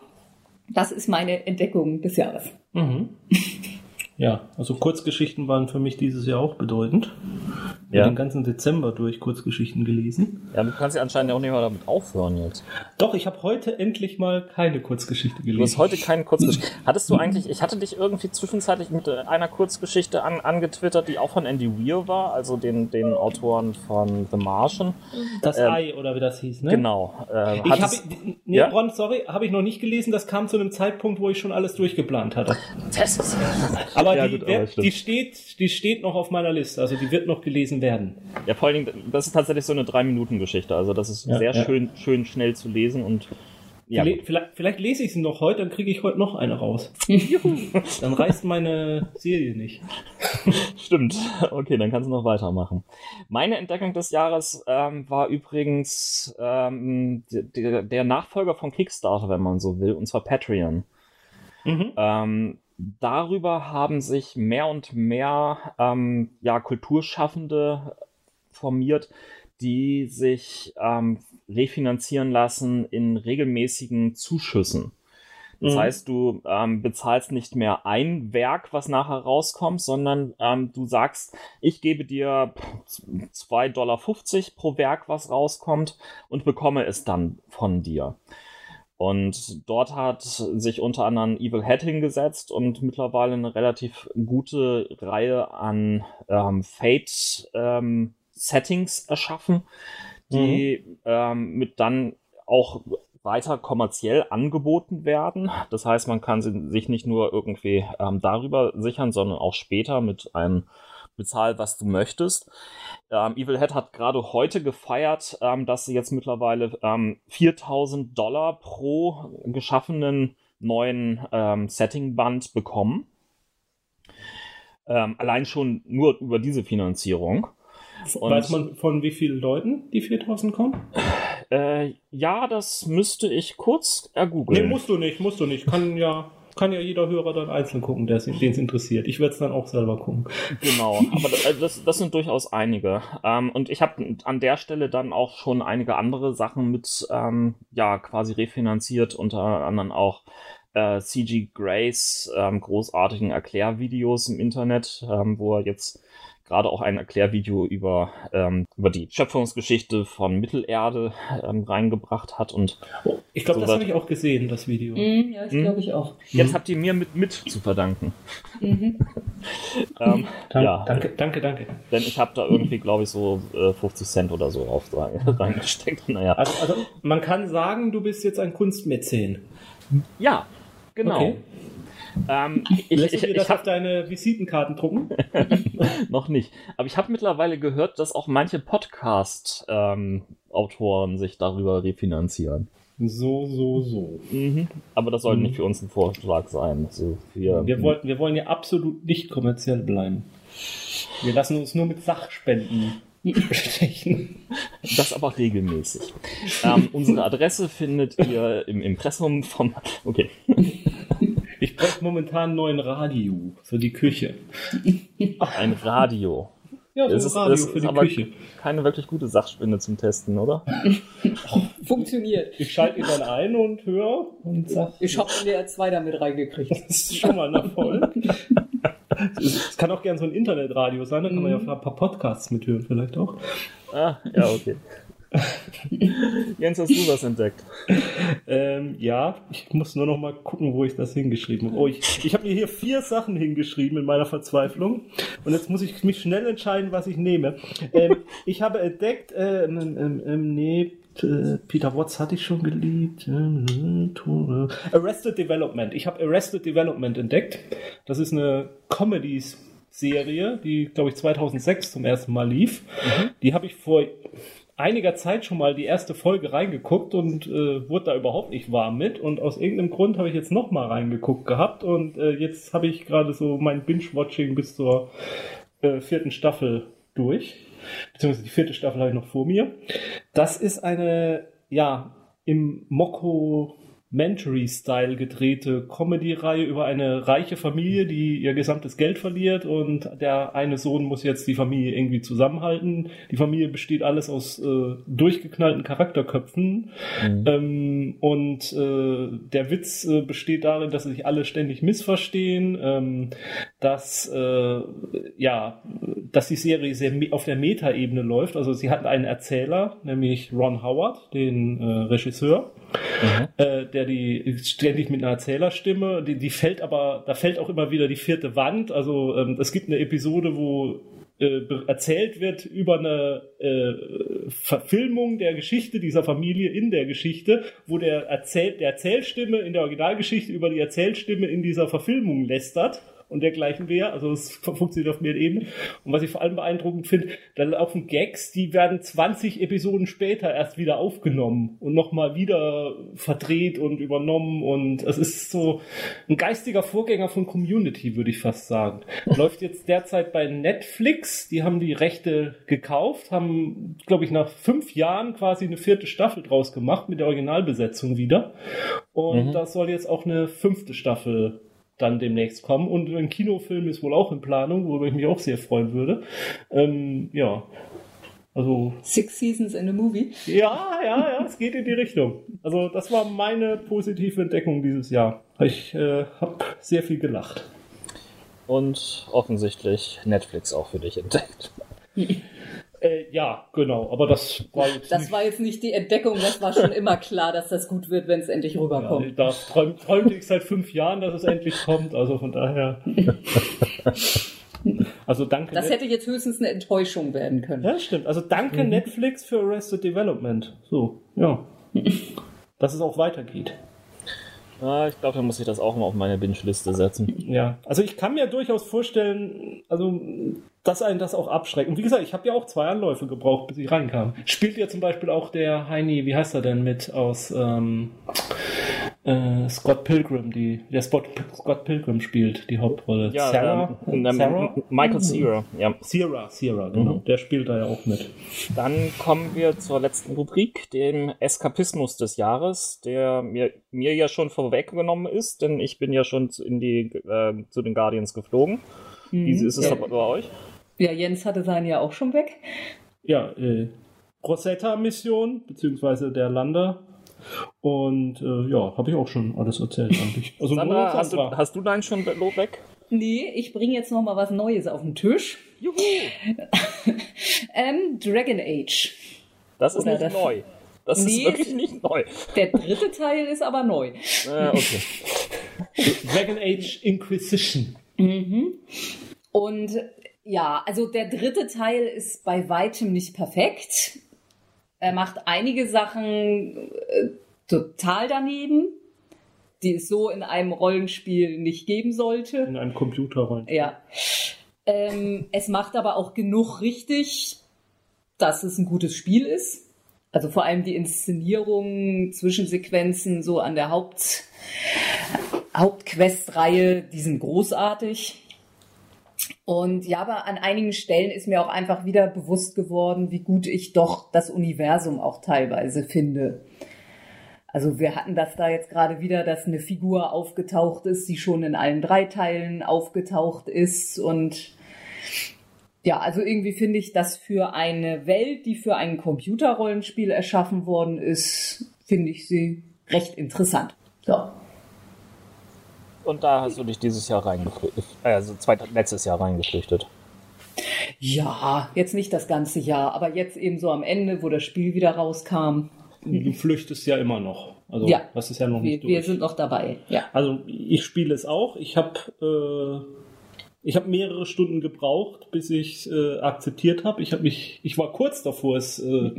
das ist meine Entdeckung des Jahres. Mhm. Ja, also Kurzgeschichten waren für mich dieses Jahr auch bedeutend. ja. den ganzen Dezember durch Kurzgeschichten gelesen. Ja, du kannst ja anscheinend auch nicht mal damit aufhören jetzt. Doch, ich habe heute endlich mal keine Kurzgeschichte gelesen. Du hast heute keine Kurzgeschichte. Hattest du eigentlich, ich hatte dich irgendwie zwischenzeitlich mit einer Kurzgeschichte an, angetwittert, die auch von Andy Weir war, also den, den Autoren von The Martian. Das ähm, Ei, oder wie das hieß, ne? Genau. Äh, ich habe, nee, ja? Ron, sorry, habe ich noch nicht gelesen. Das kam zu einem Zeitpunkt, wo ich schon alles durchgeplant hatte. Das ist aber, ja, die, gut, aber die, steht, die steht noch auf meiner Liste, also die wird noch gelesen werden. Ja, vor allen Dingen, das ist tatsächlich so eine Drei-Minuten-Geschichte. Also das ist ja, sehr ja. schön, schön schnell zu lesen und ja, vielleicht, vielleicht, lese ich sie noch heute, dann kriege ich heute noch eine raus. dann reißt meine Serie nicht. Stimmt. Okay, dann kannst du noch weitermachen. Meine Entdeckung des Jahres ähm, war übrigens ähm, der, der, Nachfolger von Kickstarter, wenn man so will, und zwar Patreon. Mhm. Ähm, darüber haben sich mehr und mehr ähm, ja, Kulturschaffende formiert, die sich ähm, refinanzieren lassen in regelmäßigen Zuschüssen. Das mhm. heißt, du ähm, bezahlst nicht mehr ein Werk, was nachher rauskommt, sondern ähm, du sagst, ich gebe dir 2,50 Dollar pro Werk, was rauskommt, und bekomme es dann von dir. Und dort hat sich unter anderem Evil Head hingesetzt und mittlerweile eine relativ gute Reihe an ähm, Fate-Settings ähm, erschaffen, die mhm. ähm, mit dann auch weiter kommerziell angeboten werden. Das heißt, man kann sich nicht nur irgendwie ähm, darüber sichern, sondern auch später mit einem bezahl, was du möchtest. Ähm, Evil Head hat gerade heute gefeiert, ähm, dass sie jetzt mittlerweile ähm, 4000 Dollar pro geschaffenen neuen ähm, Setting-Band bekommen. Ähm, allein schon nur über diese Finanzierung. Und, Weiß man von wie vielen Leuten die 4000 kommen? Äh, ja, das müsste ich kurz ergoogeln. Nee, musst du nicht, musst du nicht. Kann ja kann ja jeder Hörer dann einzeln gucken, den es interessiert. Ich werde es dann auch selber gucken. Genau, aber äh, das, das sind durchaus einige. Ähm, und ich habe an der Stelle dann auch schon einige andere Sachen mit, ähm, ja, quasi refinanziert, unter anderem auch äh, CG Grace ähm, großartigen Erklärvideos im Internet, ähm, wo er jetzt gerade auch ein Erklärvideo über, ähm, über die Schöpfungsgeschichte von Mittelerde ähm, reingebracht hat. Und oh, ich glaube, so das habe ich auch gesehen, das Video. Mm, ja, das hm? glaube ich auch. Jetzt habt ihr mir mit, mit zu verdanken. Mhm. ähm, Dank, ja. Danke, danke, danke. Denn ich habe da irgendwie, glaube ich, so äh, 50 Cent oder so auf reingesteckt. Naja. Also, also man kann sagen, du bist jetzt ein Kunstmäzen. Ja, genau. Okay. Ähm, ich, Lässt ich, du dir das hab, auf deine Visitenkarten drucken? noch nicht. Aber ich habe mittlerweile gehört, dass auch manche Podcast-Autoren ähm, sich darüber refinanzieren. So, so, so. Mhm. Aber das soll mhm. nicht für uns ein Vorschlag sein. Also wir, wir, wollen, wir wollen ja absolut nicht kommerziell bleiben. Wir lassen uns nur mit Sachspenden bestechen. Das aber regelmäßig. ähm, unsere Adresse findet ihr im Impressum vom. Okay. Ich brauche momentan einen neuen Radio für die Küche. Ein Radio. Ja, so ein ist, Radio für die Küche. Keine wirklich gute Sachspende zum Testen, oder? Funktioniert. Ich schalte ihn dann ein und höre und sag. Ich habe NDR2 damit reingekriegt. Das ist schon mal ein Erfolg. Es kann auch gern so ein Internetradio sein, da kann man ja mhm. ein paar Podcasts mithören, vielleicht auch. Ah, ja, okay. Jens, hast du was entdeckt? Ähm, ja, ich muss nur noch mal gucken, wo ich das hingeschrieben habe. Oh, ich, ich habe mir hier vier Sachen hingeschrieben in meiner Verzweiflung. Und jetzt muss ich mich schnell entscheiden, was ich nehme. Ähm, ich habe entdeckt, äh, ähm, ähm, nee, Peter Watts hatte ich schon geliebt. Arrested Development. Ich habe Arrested Development entdeckt. Das ist eine Comedies Serie, die, glaube ich, 2006 zum ersten Mal lief. Mhm. Die habe ich vor einiger Zeit schon mal die erste Folge reingeguckt und äh, wurde da überhaupt nicht warm mit. Und aus irgendeinem Grund habe ich jetzt noch mal reingeguckt gehabt und äh, jetzt habe ich gerade so mein Binge-Watching bis zur äh, vierten Staffel durch. Beziehungsweise die vierte Staffel habe ich noch vor mir. Das ist eine, ja, im Mokko Mockumentary-Style gedrehte Comedy-Reihe über eine reiche Familie, die ihr gesamtes Geld verliert und der eine Sohn muss jetzt die Familie irgendwie zusammenhalten. Die Familie besteht alles aus äh, durchgeknallten Charakterköpfen mhm. ähm, und äh, der Witz äh, besteht darin, dass sich alle ständig missverstehen, ähm, dass äh, ja, dass die Serie sehr auf der Meta-Ebene läuft. Also sie hatten einen Erzähler, nämlich Ron Howard, den äh, Regisseur, mhm. äh, der die ständig mit einer Erzählerstimme, die, die fällt aber, da fällt auch immer wieder die vierte Wand. Also ähm, es gibt eine Episode, wo äh, erzählt wird über eine äh, Verfilmung der Geschichte dieser Familie in der Geschichte, wo der, Erzähl der Erzählstimme in der Originalgeschichte über die Erzählstimme in dieser Verfilmung lästert und dergleichen mehr. Also es funktioniert auf mehreren Ebenen. Und was ich vor allem beeindruckend finde, da laufen Gags, die werden 20 Episoden später erst wieder aufgenommen und nochmal wieder verdreht und übernommen. Und es ist so ein geistiger Vorgänger von Community, würde ich fast sagen. Läuft jetzt derzeit bei Netflix. Die haben die Rechte gekauft, haben, glaube ich, nach fünf Jahren quasi eine vierte Staffel draus gemacht mit der Originalbesetzung wieder. Und mhm. da soll jetzt auch eine fünfte Staffel dann demnächst kommen. Und ein Kinofilm ist wohl auch in Planung, worüber ich mich auch sehr freuen würde. Ähm, ja. Also. Six Seasons in a Movie? Ja, ja, ja, es geht in die Richtung. Also, das war meine positive Entdeckung dieses Jahr. Ich äh, habe sehr viel gelacht. Und offensichtlich Netflix auch für dich entdeckt. Äh, ja, genau, aber das war jetzt. Das nicht war jetzt nicht die Entdeckung, das war schon immer klar, dass das gut wird, wenn es endlich rüberkommt. Ja, da träum, träumte ich seit fünf Jahren, dass es endlich kommt, also von daher. Also danke. Das hätte jetzt höchstens eine Enttäuschung werden können. Ja, stimmt. Also danke mhm. Netflix für Arrested Development. So, ja. Dass es auch weitergeht. Ah, ich glaube, da muss ich das auch mal auf meine Binge-Liste setzen. Ja, also ich kann mir durchaus vorstellen, also dass einen das auch abschreckt. Und wie gesagt, ich habe ja auch zwei Anläufe gebraucht, bis ich reinkam. Spielt ja zum Beispiel auch der Heini, wie heißt er denn mit aus ähm, äh, Scott Pilgrim, die der Spot, Scott Pilgrim spielt die Hauptrolle. Ja, Sarah, ähm, ähm, Sarah? Michael Cera, ja. Cera, Cera, genau. Mhm. Der spielt da ja auch mit. Dann kommen wir zur letzten Rubrik, dem Eskapismus des Jahres, der mir, mir ja schon vorweggenommen ist, denn ich bin ja schon in die, äh, zu den Guardians geflogen. Mhm. Wie ist es ja. bei euch? Ja, Jens hatte seinen ja auch schon weg. Ja, äh, Rosetta-Mission, beziehungsweise der Lander. Und äh, ja, habe ich auch schon alles erzählt eigentlich. Also Sandra, hast du, hast du deinen schon weg? Nee, ich bringe jetzt noch mal was Neues auf den Tisch. Juhu! ähm, Dragon Age. Das ist Oder nicht das neu. Das nee, ist wirklich nicht neu. Der dritte Teil ist aber neu. Äh, okay. Dragon Age Inquisition. Mhm. Und ja, also der dritte Teil ist bei weitem nicht perfekt. Er macht einige Sachen äh, total daneben, die es so in einem Rollenspiel nicht geben sollte. In einem Computerrollenspiel. Ja. Ähm, es macht aber auch genug richtig, dass es ein gutes Spiel ist. Also vor allem die Inszenierung, Zwischensequenzen so an der Haupt, Hauptquest-Reihe, die sind großartig. Und ja, aber an einigen Stellen ist mir auch einfach wieder bewusst geworden, wie gut ich doch das Universum auch teilweise finde. Also wir hatten das da jetzt gerade wieder, dass eine Figur aufgetaucht ist, die schon in allen drei Teilen aufgetaucht ist. Und ja, also irgendwie finde ich das für eine Welt, die für ein Computerrollenspiel erschaffen worden ist, finde ich sie recht interessant. So. Und da hast du dich dieses Jahr reingeflüchtet, also zweit, letztes Jahr reingeflüchtet. Ja, jetzt nicht das ganze Jahr, aber jetzt eben so am Ende, wo das Spiel wieder rauskam. Du flüchtest ja immer noch. Also ja, das ist ja noch nicht wir, durch. Wir sind noch dabei. Ja. Also ich spiele es auch. Ich habe äh, ich habe mehrere Stunden gebraucht, bis ich äh, akzeptiert habe. Ich habe mich, ich war kurz davor, es äh,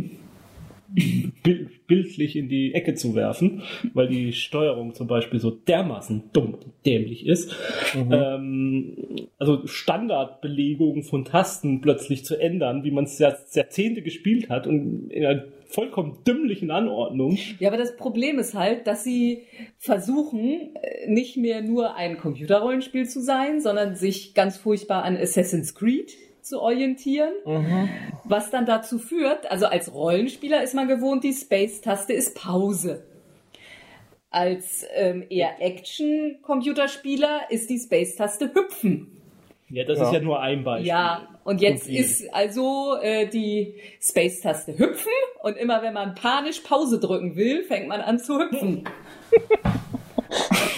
bildlich in die Ecke zu werfen, weil die Steuerung zum Beispiel so dermaßen dumm und dämlich ist. Mhm. Ähm, also Standardbelegungen von Tasten plötzlich zu ändern, wie man es Jahrzehnte gespielt hat und in einer vollkommen dümmlichen Anordnung. Ja, aber das Problem ist halt, dass sie versuchen, äh, nicht mehr nur ein Computerrollenspiel zu sein, sondern sich ganz furchtbar an Assassin's Creed zu orientieren, mhm. was dann dazu führt, also als Rollenspieler ist man gewohnt, die Space-Taste ist Pause. als ähm, eher Action-Computerspieler ist die Space-Taste Hüpfen. Ja, das Ja. ist ja nur ein Beispiel. Ja, und jetzt Und ist also äh, die Space-Taste Hüpfen und immer wenn man panisch Pause drücken will, fängt man an zu hüpfen.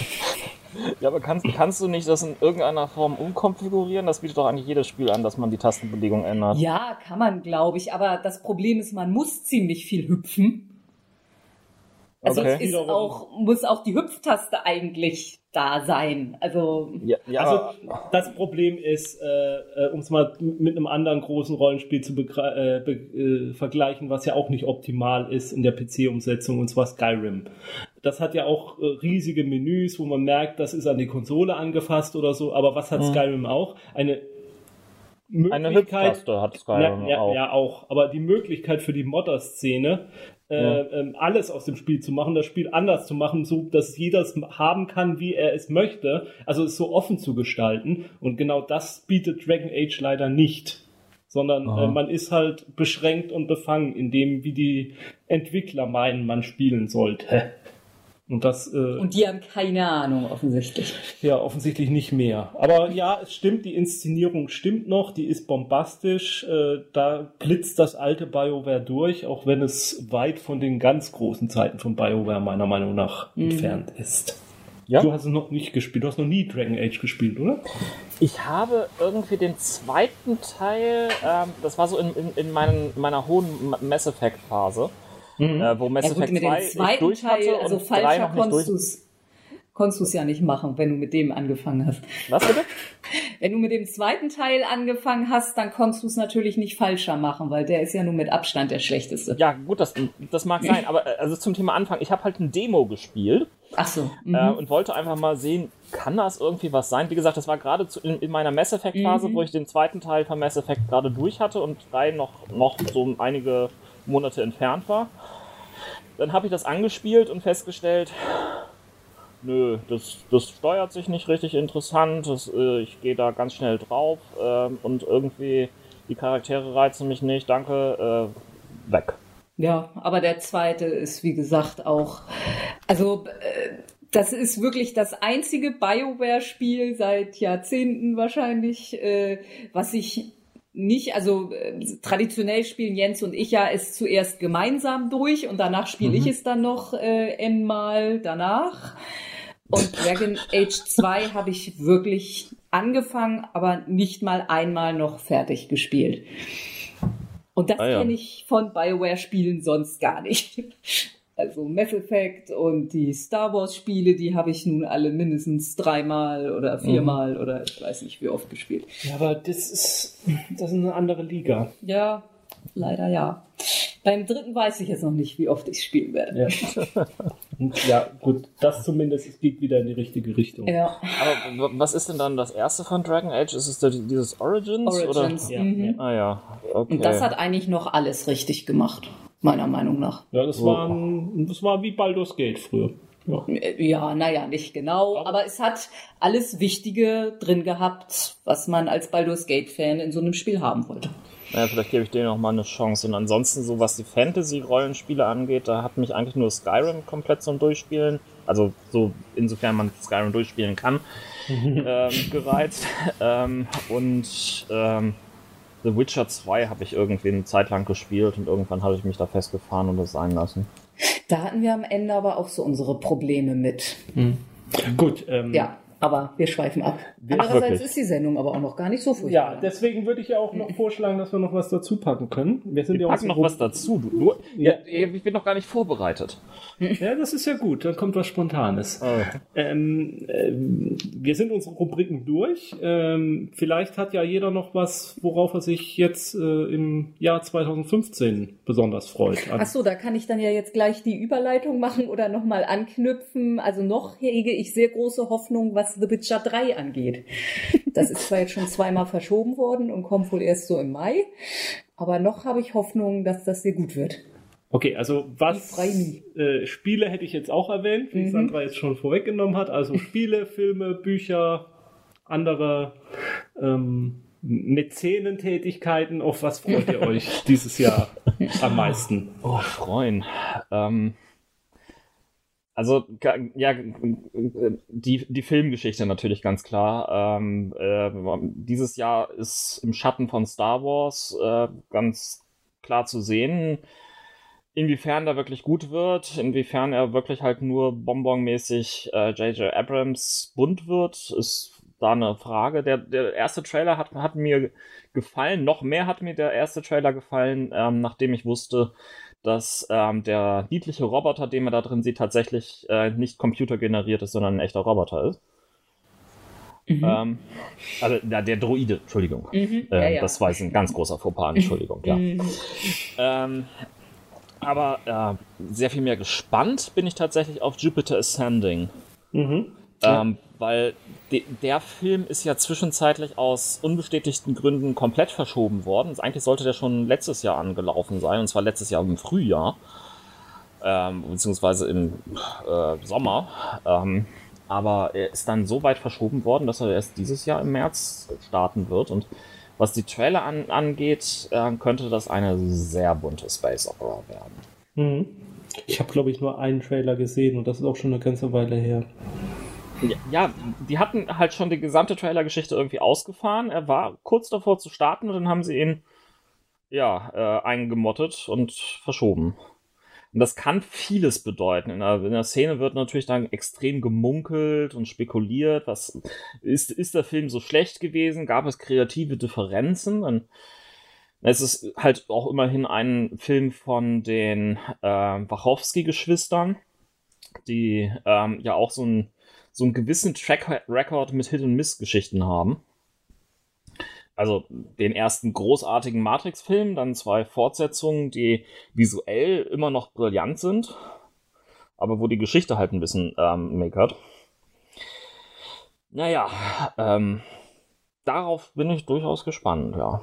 Ja, aber kannst, kannst du nicht das in irgendeiner Form umkonfigurieren? Das bietet doch eigentlich jedes Spiel an, dass man die Tastenbelegung ändert. Ja, kann man, glaube ich, aber das Problem ist, man muss ziemlich viel hüpfen. Also Okay. es ist auch, muss auch die Hüpftaste eigentlich da sein. Also Ja, ja Also das Problem ist, äh, äh, um es mal mit einem anderen großen Rollenspiel zu äh, äh, vergleichen, was ja auch nicht optimal ist in der PC-Umsetzung, und zwar Skyrim. Das hat ja auch äh, riesige Menüs, wo man merkt, das ist an die Konsole angefasst oder so, aber was hat Mhm. Skyrim auch? Eine eine hat ja, Skyrim ja, auch. ja, auch. Aber die Möglichkeit für die Modder-Szene, äh, Ja. ähm, alles aus dem Spiel zu machen, das Spiel anders zu machen, so dass jeder es haben kann, wie er es möchte, also es so offen zu gestalten. Und genau das bietet Dragon Age leider nicht. Sondern äh, man ist halt beschränkt und befangen in dem, wie die Entwickler meinen, man spielen sollte. Und das äh, und die haben keine Ahnung offensichtlich. ja, offensichtlich nicht mehr. Aber ja, es stimmt, die Inszenierung stimmt noch, die ist bombastisch. Äh, da blitzt das alte BioWare durch, auch wenn es weit von den ganz großen Zeiten von BioWare meiner Meinung nach Mhm. entfernt ist. Ja? Du hast es noch nicht gespielt, du hast noch nie Dragon Age gespielt, oder? Ich habe irgendwie den zweiten Teil, ähm, das war so in, in, in meinen, meiner hohen Mass Effect Phase, äh, wo Mass Ja gut, Effect mit 2 dem zweiten Teil, hatte also falscher konntest du konntest du es ja nicht machen, wenn du mit dem angefangen hast. Was bitte? Wenn du mit dem zweiten Teil angefangen hast, dann konntest du es natürlich nicht falscher machen, weil der ist ja nur mit Abstand der schlechteste. Ja, gut, das, das mag sein, aber äh, also zum Thema Anfang, ich habe halt ein Demo gespielt Ach so. Mhm. äh, und wollte einfach mal sehen, kann das irgendwie was sein? Wie gesagt, das war gerade in, in meiner Mass Effect Phase, Mhm. wo ich den zweiten Teil von Mass Effect gerade durch hatte und drei noch, noch so einige Monate entfernt war. Dann habe ich das angespielt und festgestellt, nö, das, das steuert sich nicht richtig interessant, das, äh, ich gehe da ganz schnell drauf ähm, und irgendwie die Charaktere reizen mich nicht, danke, äh, weg. Ja, aber der zweite ist, wie gesagt, auch. Also, äh, das ist wirklich das einzige BioWare-Spiel seit Jahrzehnten wahrscheinlich, äh, was ich nicht, also äh, traditionell spielen Jens und ich ja es zuerst gemeinsam durch und danach spiele ich es dann noch äh, n-mal danach. Und Dragon Age 2 habe ich wirklich angefangen, aber nicht mal einmal noch fertig gespielt. Und das Ah, ja. kenne ich von BioWare-Spielen sonst gar nicht. Also Mass Effect und die Star Wars-Spiele, die habe ich nun alle mindestens dreimal oder viermal oder ich weiß nicht wie oft gespielt. Ja, aber das ist, das ist eine andere Liga. Ja, leider ja. Beim dritten weiß ich jetzt noch nicht, wie oft ich spielen werde. Ja. Ja, gut, das zumindest es geht wieder in die richtige Richtung. Ja, Aber w- was ist denn dann das erste von Dragon Age? Ist es da dieses Origins? Origins. Ja, mhm. ja. Oder? Ah ja, okay. Und das hat eigentlich noch alles richtig gemacht, meiner Meinung nach. Ja, das war, ein, das war wie Baldur's Gate früher. Ja. Ja, naja, nicht genau, aber es hat alles Wichtige drin gehabt, was man als Baldur's Gate-Fan in so einem Spiel haben wollte. Naja, vielleicht gebe ich denen noch mal eine Chance. Und ansonsten, so was die Fantasy-Rollenspiele angeht, da hat mich eigentlich nur Skyrim komplett zum Durchspielen, also so insofern man Skyrim durchspielen kann, ähm, gereizt. Ähm, und ähm, The Witcher 2 habe ich irgendwie eine Zeit lang gespielt und irgendwann habe ich mich da festgefahren und das sein lassen. Da hatten wir am Ende aber auch so unsere Probleme mit. Gut, ähm, Ja, aber wir schweifen ab. Andererseits ist die Sendung aber auch noch gar nicht so furchtbar. Ja, deswegen würde ich ja auch noch vorschlagen, dass wir noch was dazu packen können. Wir sind Wir ja packen noch was dazu. Du, du, Ja. ja. Ich bin noch gar nicht vorbereitet. Ja, das ist ja gut. Dann kommt was Spontanes. Oh. Ähm, ähm, wir sind unsere Rubriken durch. Ähm, vielleicht hat ja jeder noch was, worauf er sich jetzt äh, im Jahr 2015 besonders freut. Ach so, da kann ich dann ja jetzt gleich die Überleitung machen oder nochmal anknüpfen. Also noch hege ich sehr große Hoffnung, was The Witcher 3 angeht. Das ist zwar jetzt schon zweimal verschoben worden und kommt wohl erst so im Mai, aber noch habe ich Hoffnung, dass das sehr gut wird. Okay, also was frei nie. äh, Spiele hätte ich jetzt auch erwähnt, wie Mhm. Sandra jetzt schon vorweggenommen hat. Also Spiele, Filme, Bücher, andere ähm, Mäzenentätigkeiten. Auf was freut ihr euch dieses Jahr am meisten? Oh, freuen. Ähm, Also, ja, die, die Filmgeschichte natürlich ganz klar. Ähm, äh, dieses Jahr ist im Schatten von Star Wars äh, ganz klar zu sehen, inwiefern der wirklich gut wird, inwiefern er wirklich halt nur bonbonmäßig J.J. Äh, Abrams bunt wird, ist da eine Frage. Der, der erste Trailer hat, hat mir gefallen. Noch mehr hat mir der erste Trailer gefallen, ähm, nachdem ich wusste, dass ähm, der niedliche Roboter, den man da drin sieht, tatsächlich äh, nicht computergeneriert ist, sondern ein echter Roboter ist. Mhm. Ähm, also ja, der Droide, Entschuldigung. Mhm, ja, ähm, ja. Das war jetzt ein ganz großer Fauxpas, Entschuldigung, ja. Mhm. Ähm, aber äh, sehr viel mehr gespannt bin ich tatsächlich auf Jupiter Ascending. Mhm. Ähm, weil de der Film ist ja zwischenzeitlich aus unbestätigten Gründen komplett verschoben worden. Also eigentlich sollte der schon letztes Jahr angelaufen sein, und zwar letztes Jahr im Frühjahr, ähm, beziehungsweise im äh, Sommer. Ähm, aber er ist dann so weit verschoben worden, dass er erst dieses Jahr im März starten wird. Und was die Trailer an angeht, äh, könnte das eine sehr bunte Space Opera werden. Mhm. Ich habe, glaube ich, nur einen Trailer gesehen und das ist auch schon eine ganze Weile her. Ja, die hatten halt schon die gesamte Trailer-Geschichte irgendwie ausgefahren. Er war kurz davor zu starten und dann haben sie ihn ja äh, eingemottet und verschoben. Und das kann vieles bedeuten. In der, in der, Szene wird natürlich dann extrem gemunkelt und spekuliert. Was ist, ist der Film so schlecht gewesen? Gab es kreative Differenzen? Und es ist halt auch immerhin ein Film von den äh, Wachowski-Geschwistern, die ähm, ja auch so ein so einen gewissen Track Record mit Hit- und Miss-Geschichten haben. Also den ersten großartigen Matrix-Film, dann zwei Fortsetzungen, die visuell immer noch brillant sind, aber wo die Geschichte halt ein bisschen ähm, meckert. Naja, ähm, darauf bin ich durchaus gespannt, ja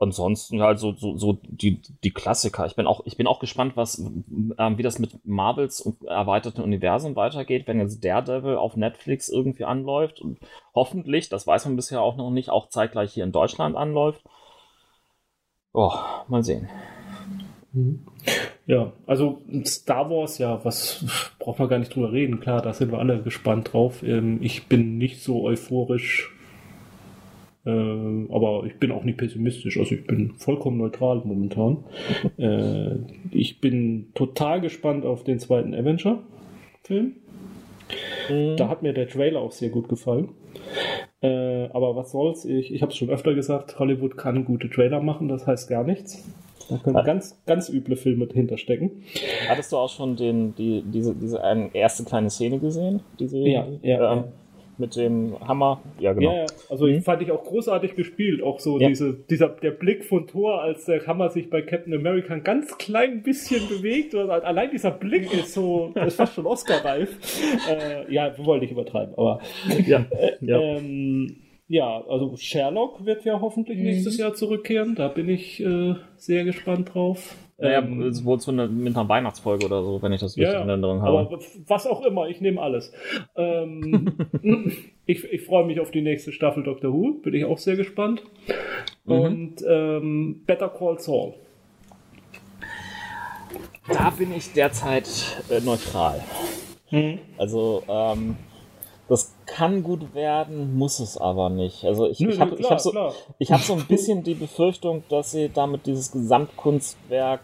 ansonsten halt so, so, so die, die Klassiker. Ich bin auch, ich bin auch gespannt, was, ähm, wie das mit Marvels erweiterten Universum weitergeht, wenn jetzt Daredevil auf Netflix irgendwie anläuft und hoffentlich, das weiß man bisher auch noch nicht, auch zeitgleich hier in Deutschland anläuft. Oh, mal sehen. Mhm. Ja, also Star Wars, ja, was braucht man gar nicht drüber reden. Klar, da sind wir alle gespannt drauf. Ähm, ich bin nicht so euphorisch äh, aber ich bin auch nicht pessimistisch, also ich bin vollkommen neutral momentan. äh, ich bin total gespannt auf den zweiten Avenger-Film. Mhm. Da hat mir der Trailer auch sehr gut gefallen. Äh, aber was soll's, ich, ich habe es schon öfter gesagt, Hollywood kann gute Trailer machen, das heißt gar nichts. Da können ja. ganz, ganz üble Filme dahinter stecken. Hattest du auch schon den, die, diese, diese erste kleine Szene gesehen? Diese, ja, ja, äh, mit dem Hammer. Ja, genau. Ja, also mhm. fand ich auch großartig gespielt. Auch so ja. diese, dieser, der Blick von Thor, als der Hammer sich bei Captain America ein ganz klein bisschen bewegt. Allein dieser Blick ist so, ist fast schon Oscar-reif. äh, ja, wir wollen nicht übertreiben, aber ja. Äh, ja. Ähm, ja, also Sherlock wird ja hoffentlich mhm. nächstes Jahr zurückkehren. Da bin ich äh, sehr gespannt drauf. Naja, ähm, es wurde so eine, mit einer Weihnachtsfolge oder so, wenn ich das richtig ja, in Erinnerung habe. Aber was auch immer, ich nehme alles. Ähm, ich ich freue mich auf die nächste Staffel Doctor Who, bin ich auch sehr gespannt. Mhm. Und ähm, Better Call Saul. Da bin ich derzeit äh, neutral. Mhm. Also, ähm, kann gut werden, muss es aber nicht. Also ich, ich habe hab so, hab so ein bisschen die Befürchtung, dass sie damit dieses Gesamtkunstwerk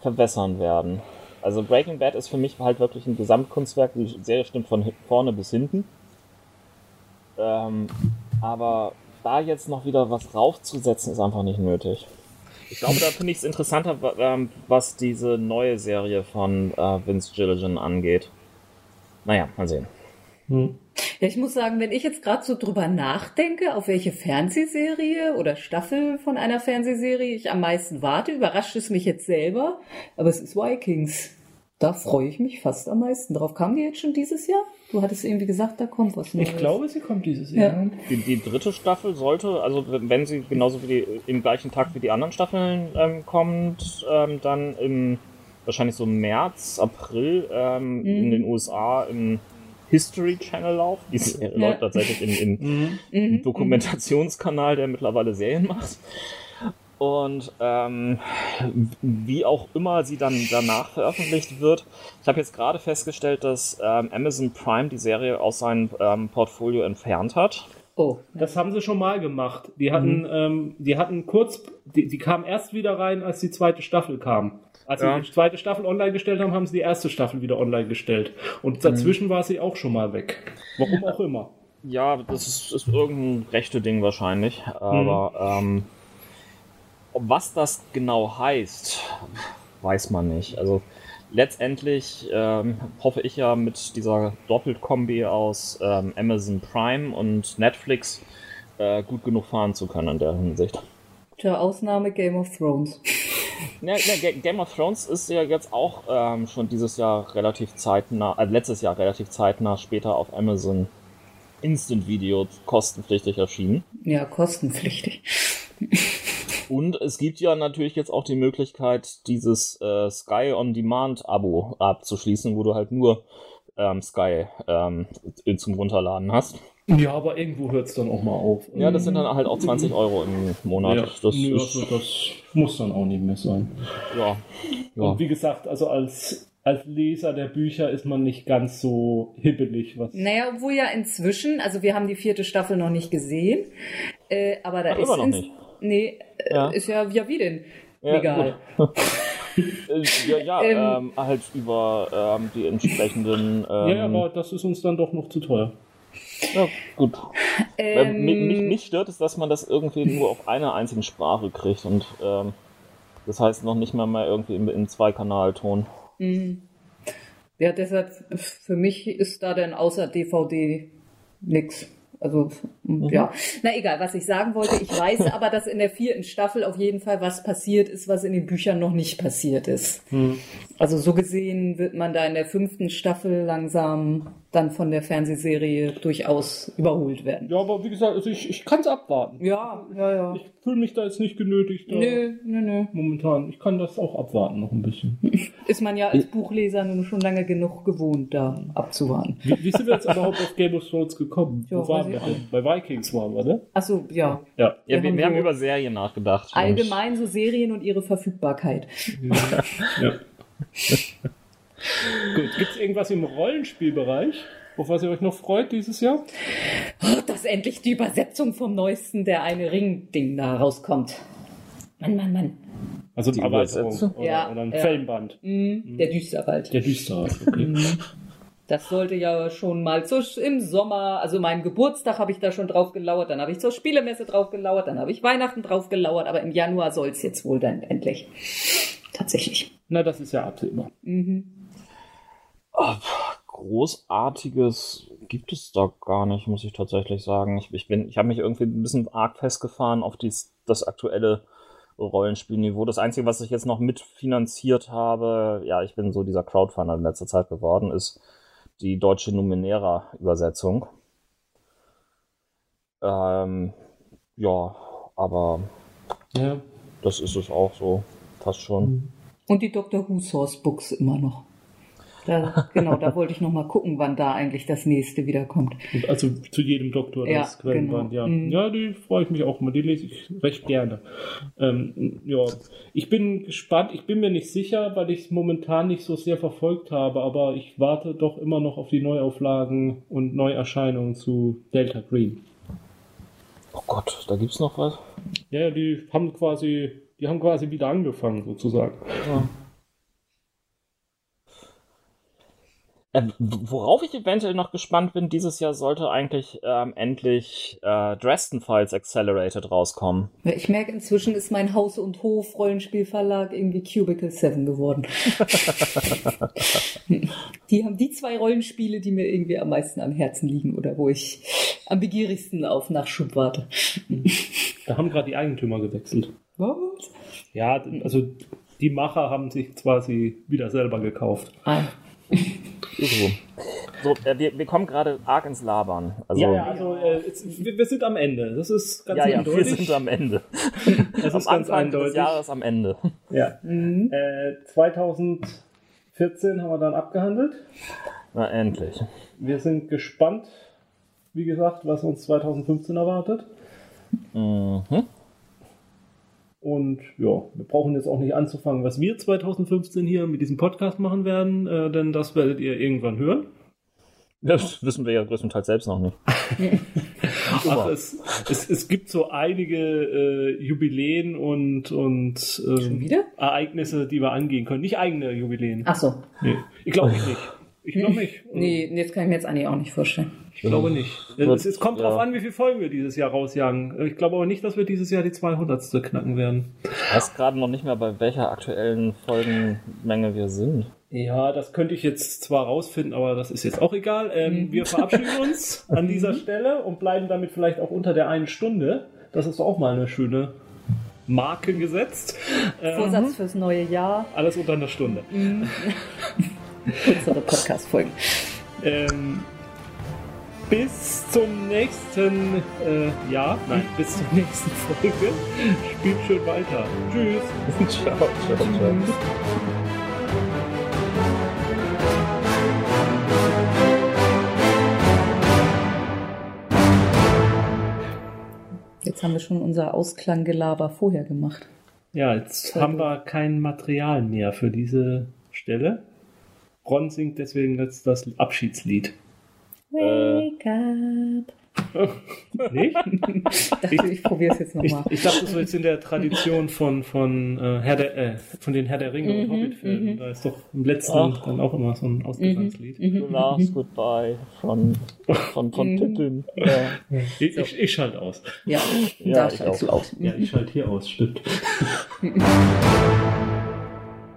verwässern werden. Also Breaking Bad ist für mich halt wirklich ein Gesamtkunstwerk. Die Serie stimmt von vorne bis hinten. Ähm, aber da jetzt noch wieder was raufzusetzen, ist einfach nicht nötig. Ich glaube, da finde ich es interessanter, ähm, was diese neue Serie von äh, Vince Gilligan angeht. Naja, mal sehen. Hm. Ja, ich muss sagen, wenn ich jetzt gerade so drüber nachdenke, auf welche Fernsehserie oder Staffel von einer Fernsehserie ich am meisten warte, überrascht es mich jetzt selber. Aber es ist Vikings. Da freue ich mich fast am meisten drauf. Kam die jetzt schon dieses Jahr? Du hattest irgendwie gesagt, da kommt was Neues. Ich glaube, sie kommt dieses Jahr. Ja. Die, die, dritte Staffel sollte, also wenn sie genauso wie die, im gleichen Tag wie die anderen Staffeln ähm, kommt, ähm, dann im wahrscheinlich so März, April ähm, mhm. in den USA im History Channel laufen. Die Serie ja. läuft tatsächlich in, in, mhm. mhm. Dokumentationskanal, der mittlerweile Serien macht. Und ähm, wie auch immer sie dann danach veröffentlicht wird. Ich habe jetzt gerade festgestellt, dass ähm, Amazon Prime die Serie aus seinem ähm, Portfolio entfernt hat. Oh. Das haben sie schon mal gemacht. Die hatten, mhm. ähm, die hatten kurz, die, die kamen erst wieder rein, als die zweite Staffel kam. Als ja. sie die zweite Staffel online gestellt haben, haben sie die erste Staffel wieder online gestellt. Und dazwischen mhm. war sie auch schon mal weg. Warum auch immer. Ja, das ist, ist irgendein rechte Ding wahrscheinlich. Aber mhm. ähm, was das genau heißt, weiß man nicht. Also letztendlich ähm, hoffe ich ja mit dieser Doppelkombi aus ähm, Amazon Prime und Netflix äh, gut genug fahren zu können in der Hinsicht. Zur Ausnahme Game of Thrones. Ja, ja, Game of Thrones ist ja jetzt auch ähm, schon dieses Jahr relativ zeitnah, also letztes Jahr relativ zeitnah später auf Amazon Instant Video kostenpflichtig erschienen. Ja, kostenpflichtig. Und es gibt ja natürlich jetzt auch die Möglichkeit, dieses äh, Sky On Demand Abo abzuschließen, wo du halt nur ähm, Sky ähm, zum Runterladen hast. Ja, aber irgendwo hört es dann auch mal auf. Ja, das sind dann halt auch 20 Euro im Monat. Ja, das, nee, also das muss dann auch nicht mehr sein. Ja. ja. Und wie gesagt, also als als Leser der Bücher ist man nicht ganz so hibbelig. Was naja, obwohl ja inzwischen, also wir haben die vierte Staffel noch nicht gesehen, äh, aber da Ach, ist immer noch nicht. Nee, äh, ja. ist ja, ja wie denn? Ja, Legal. ja, ja ähm, ähm, halt über ähm, die entsprechenden. Ähm, ja, aber das ist uns dann doch noch zu teuer. Ja, gut. Ähm, mich, mich, stört es, dass man das irgendwie nur auf einer einzigen Sprache kriegt und ähm, das heißt noch nicht mal mal irgendwie in, in Zwei-Kanal-Ton. Mhm. Ja, deshalb für mich ist da denn außer DVD nix. Also mhm. ja, na egal, was ich sagen wollte. Ich weiß aber, dass in der vierten Staffel auf jeden Fall was passiert ist, was in den Büchern noch nicht passiert ist. Mhm. Also so gesehen wird man da in der fünften Staffel langsam dann von der Fernsehserie durchaus überholt werden. Ja, aber wie gesagt, also ich, ich kann es abwarten. Ja, ja, ja. Ich fühle mich da jetzt nicht genötigt. Nö, nö, nö. Momentan. Ich kann das auch abwarten noch ein bisschen. Ist man ja als Buchleser nun schon lange genug gewohnt, da abzuwarten. Wie, wie sind wir jetzt überhaupt auf Game of Thrones gekommen? Jo, Wo waren wir denn? Bei Vikings waren wir, ne? Achso, ja. Ja, ja wir, wir, haben, wir haben über Serien nachgedacht. Allgemein so Serien und ihre Verfügbarkeit. ja. Gut, gibt es irgendwas im Rollenspielbereich, auf was ihr euch noch freut dieses Jahr? Oh, dass endlich die Übersetzung vom neuesten der eine Ring-Ding da rauskommt. Mann, Mann, Mann. Also die Erweiterung oder, ja, oder ein ja. Filmband. Mhm, der Düsterwald. Der Düsterwald, okay. Das sollte ja schon mal zu, im Sommer, also meinem Geburtstag habe ich da schon drauf gelauert, dann habe ich zur Spielemesse drauf gelauert, dann habe ich Weihnachten drauf gelauert, aber im Januar soll es jetzt wohl dann endlich. Tatsächlich. Na, das ist ja absehbar. Mhm. Oh, Großartiges gibt es da gar nicht, muss ich tatsächlich sagen. Ich, ich, ich habe mich irgendwie ein bisschen arg festgefahren auf dies, das aktuelle Rollenspielniveau. Das Einzige, was ich jetzt noch mitfinanziert habe, ja, ich bin so dieser Crowdfunder in letzter Zeit geworden, ist die deutsche Numenera-Übersetzung. Ähm, ja, aber ja. das ist es auch so, fast schon. Und die Dr. Who Source Books immer noch. Da, genau, da wollte ich noch mal gucken, wann da eigentlich das nächste wiederkommt. Also zu jedem Doktor ja, das Quellenband, genau. ja. Mhm. Ja, die freue ich mich auch mal. Die lese ich recht gerne. Ähm, ja, ich bin gespannt. Ich bin mir nicht sicher, weil ich es momentan nicht so sehr verfolgt habe, aber ich warte doch immer noch auf die Neuauflagen und Neuerscheinungen zu Delta Green. Oh Gott, da gibt's noch was? Ja, die haben quasi, die haben quasi wieder angefangen, sozusagen. Ja. Worauf ich eventuell noch gespannt bin, dieses Jahr sollte eigentlich ähm, endlich äh, Dresden Files Accelerated rauskommen. Ich merke, inzwischen ist mein Haus- und Hof-Rollenspielverlag irgendwie Cubicle 7 geworden. die haben die zwei Rollenspiele, die mir irgendwie am meisten am Herzen liegen oder wo ich am begierigsten auf Nachschub warte. da haben gerade die Eigentümer gewechselt. Was? Ja, also die Macher haben sich quasi wieder selber gekauft. Ah. So, so äh, wir, wir kommen gerade arg ins Labern. Also, ja, ja, also äh, wir, wir, sind am Ende. Das ist ganz ja, eindeutig. Ja, wir sind am Ende. Das ist am ganz Anfang eindeutig. des Jahres am Ende. Ja. Mhm. Äh, 2014 haben wir dann abgehandelt. Na, endlich. Wir sind gespannt, wie gesagt, was uns 2015 erwartet. Mhm. Und ja, wir brauchen jetzt auch nicht anzufangen, was wir 2015 hier mit diesem Podcast machen werden, äh, denn das werdet ihr irgendwann hören. Das wissen wir ja größtenteils selbst noch nicht. Ach, es, es, es gibt so einige äh, Jubiläen und, und ähm, Ereignisse, die wir angehen können. Nicht eigene Jubiläen. Ach so. Nee, ich glaube nicht. Ich glaube nicht. Nee, jetzt kann ich mir jetzt eigentlich auch nicht vorstellen. Ich glaube nicht. Es, es kommt drauf an, wie viele Folgen wir dieses Jahr rausjagen. Ich glaube aber nicht, dass wir dieses Jahr die 200. knacken werden. Ich weiß gerade noch nicht mehr, bei welcher aktuellen Folgenmenge wir sind. Ja, das könnte ich jetzt zwar rausfinden, aber das ist jetzt auch egal. Ähm, wir verabschieden uns an dieser Stelle und bleiben damit vielleicht auch unter der einen Stunde. Das ist doch auch mal eine schöne Marke gesetzt. Ähm, Vorsatz fürs neue Jahr. alles unter einer Stunde. Unsere Podcast-Folgen. Ähm, bis zum nächsten äh, Jahr. Nein, bis zur nächsten Folge. Spielt schön weiter. Tschüss. ciao, ciao, ciao. Jetzt haben wir schon unser Ausklanggelaber vorher gemacht. Ja, jetzt haben wir kein Material mehr für diese Stelle. Ron singt deswegen jetzt das Abschiedslied. Wake up. Nicht? Dachte, ich probiere es jetzt Ich, nochmal. ich dachte, so jetzt in der Tradition von, von, äh, Herr der, äh, von den Herr der Ringe und Mhm, Hobbit-Filmen. mhm. Da ist doch im letzten Ach. dann auch immer so ein Ausgesangslied. Mhm. The last goodbye von, von, von Mhm. Pippin. Ja. Ich, ich, ich schalte aus. Ja, Ja, da ich schaltest du aus. Ja, ich schalte hier aus, stimmt.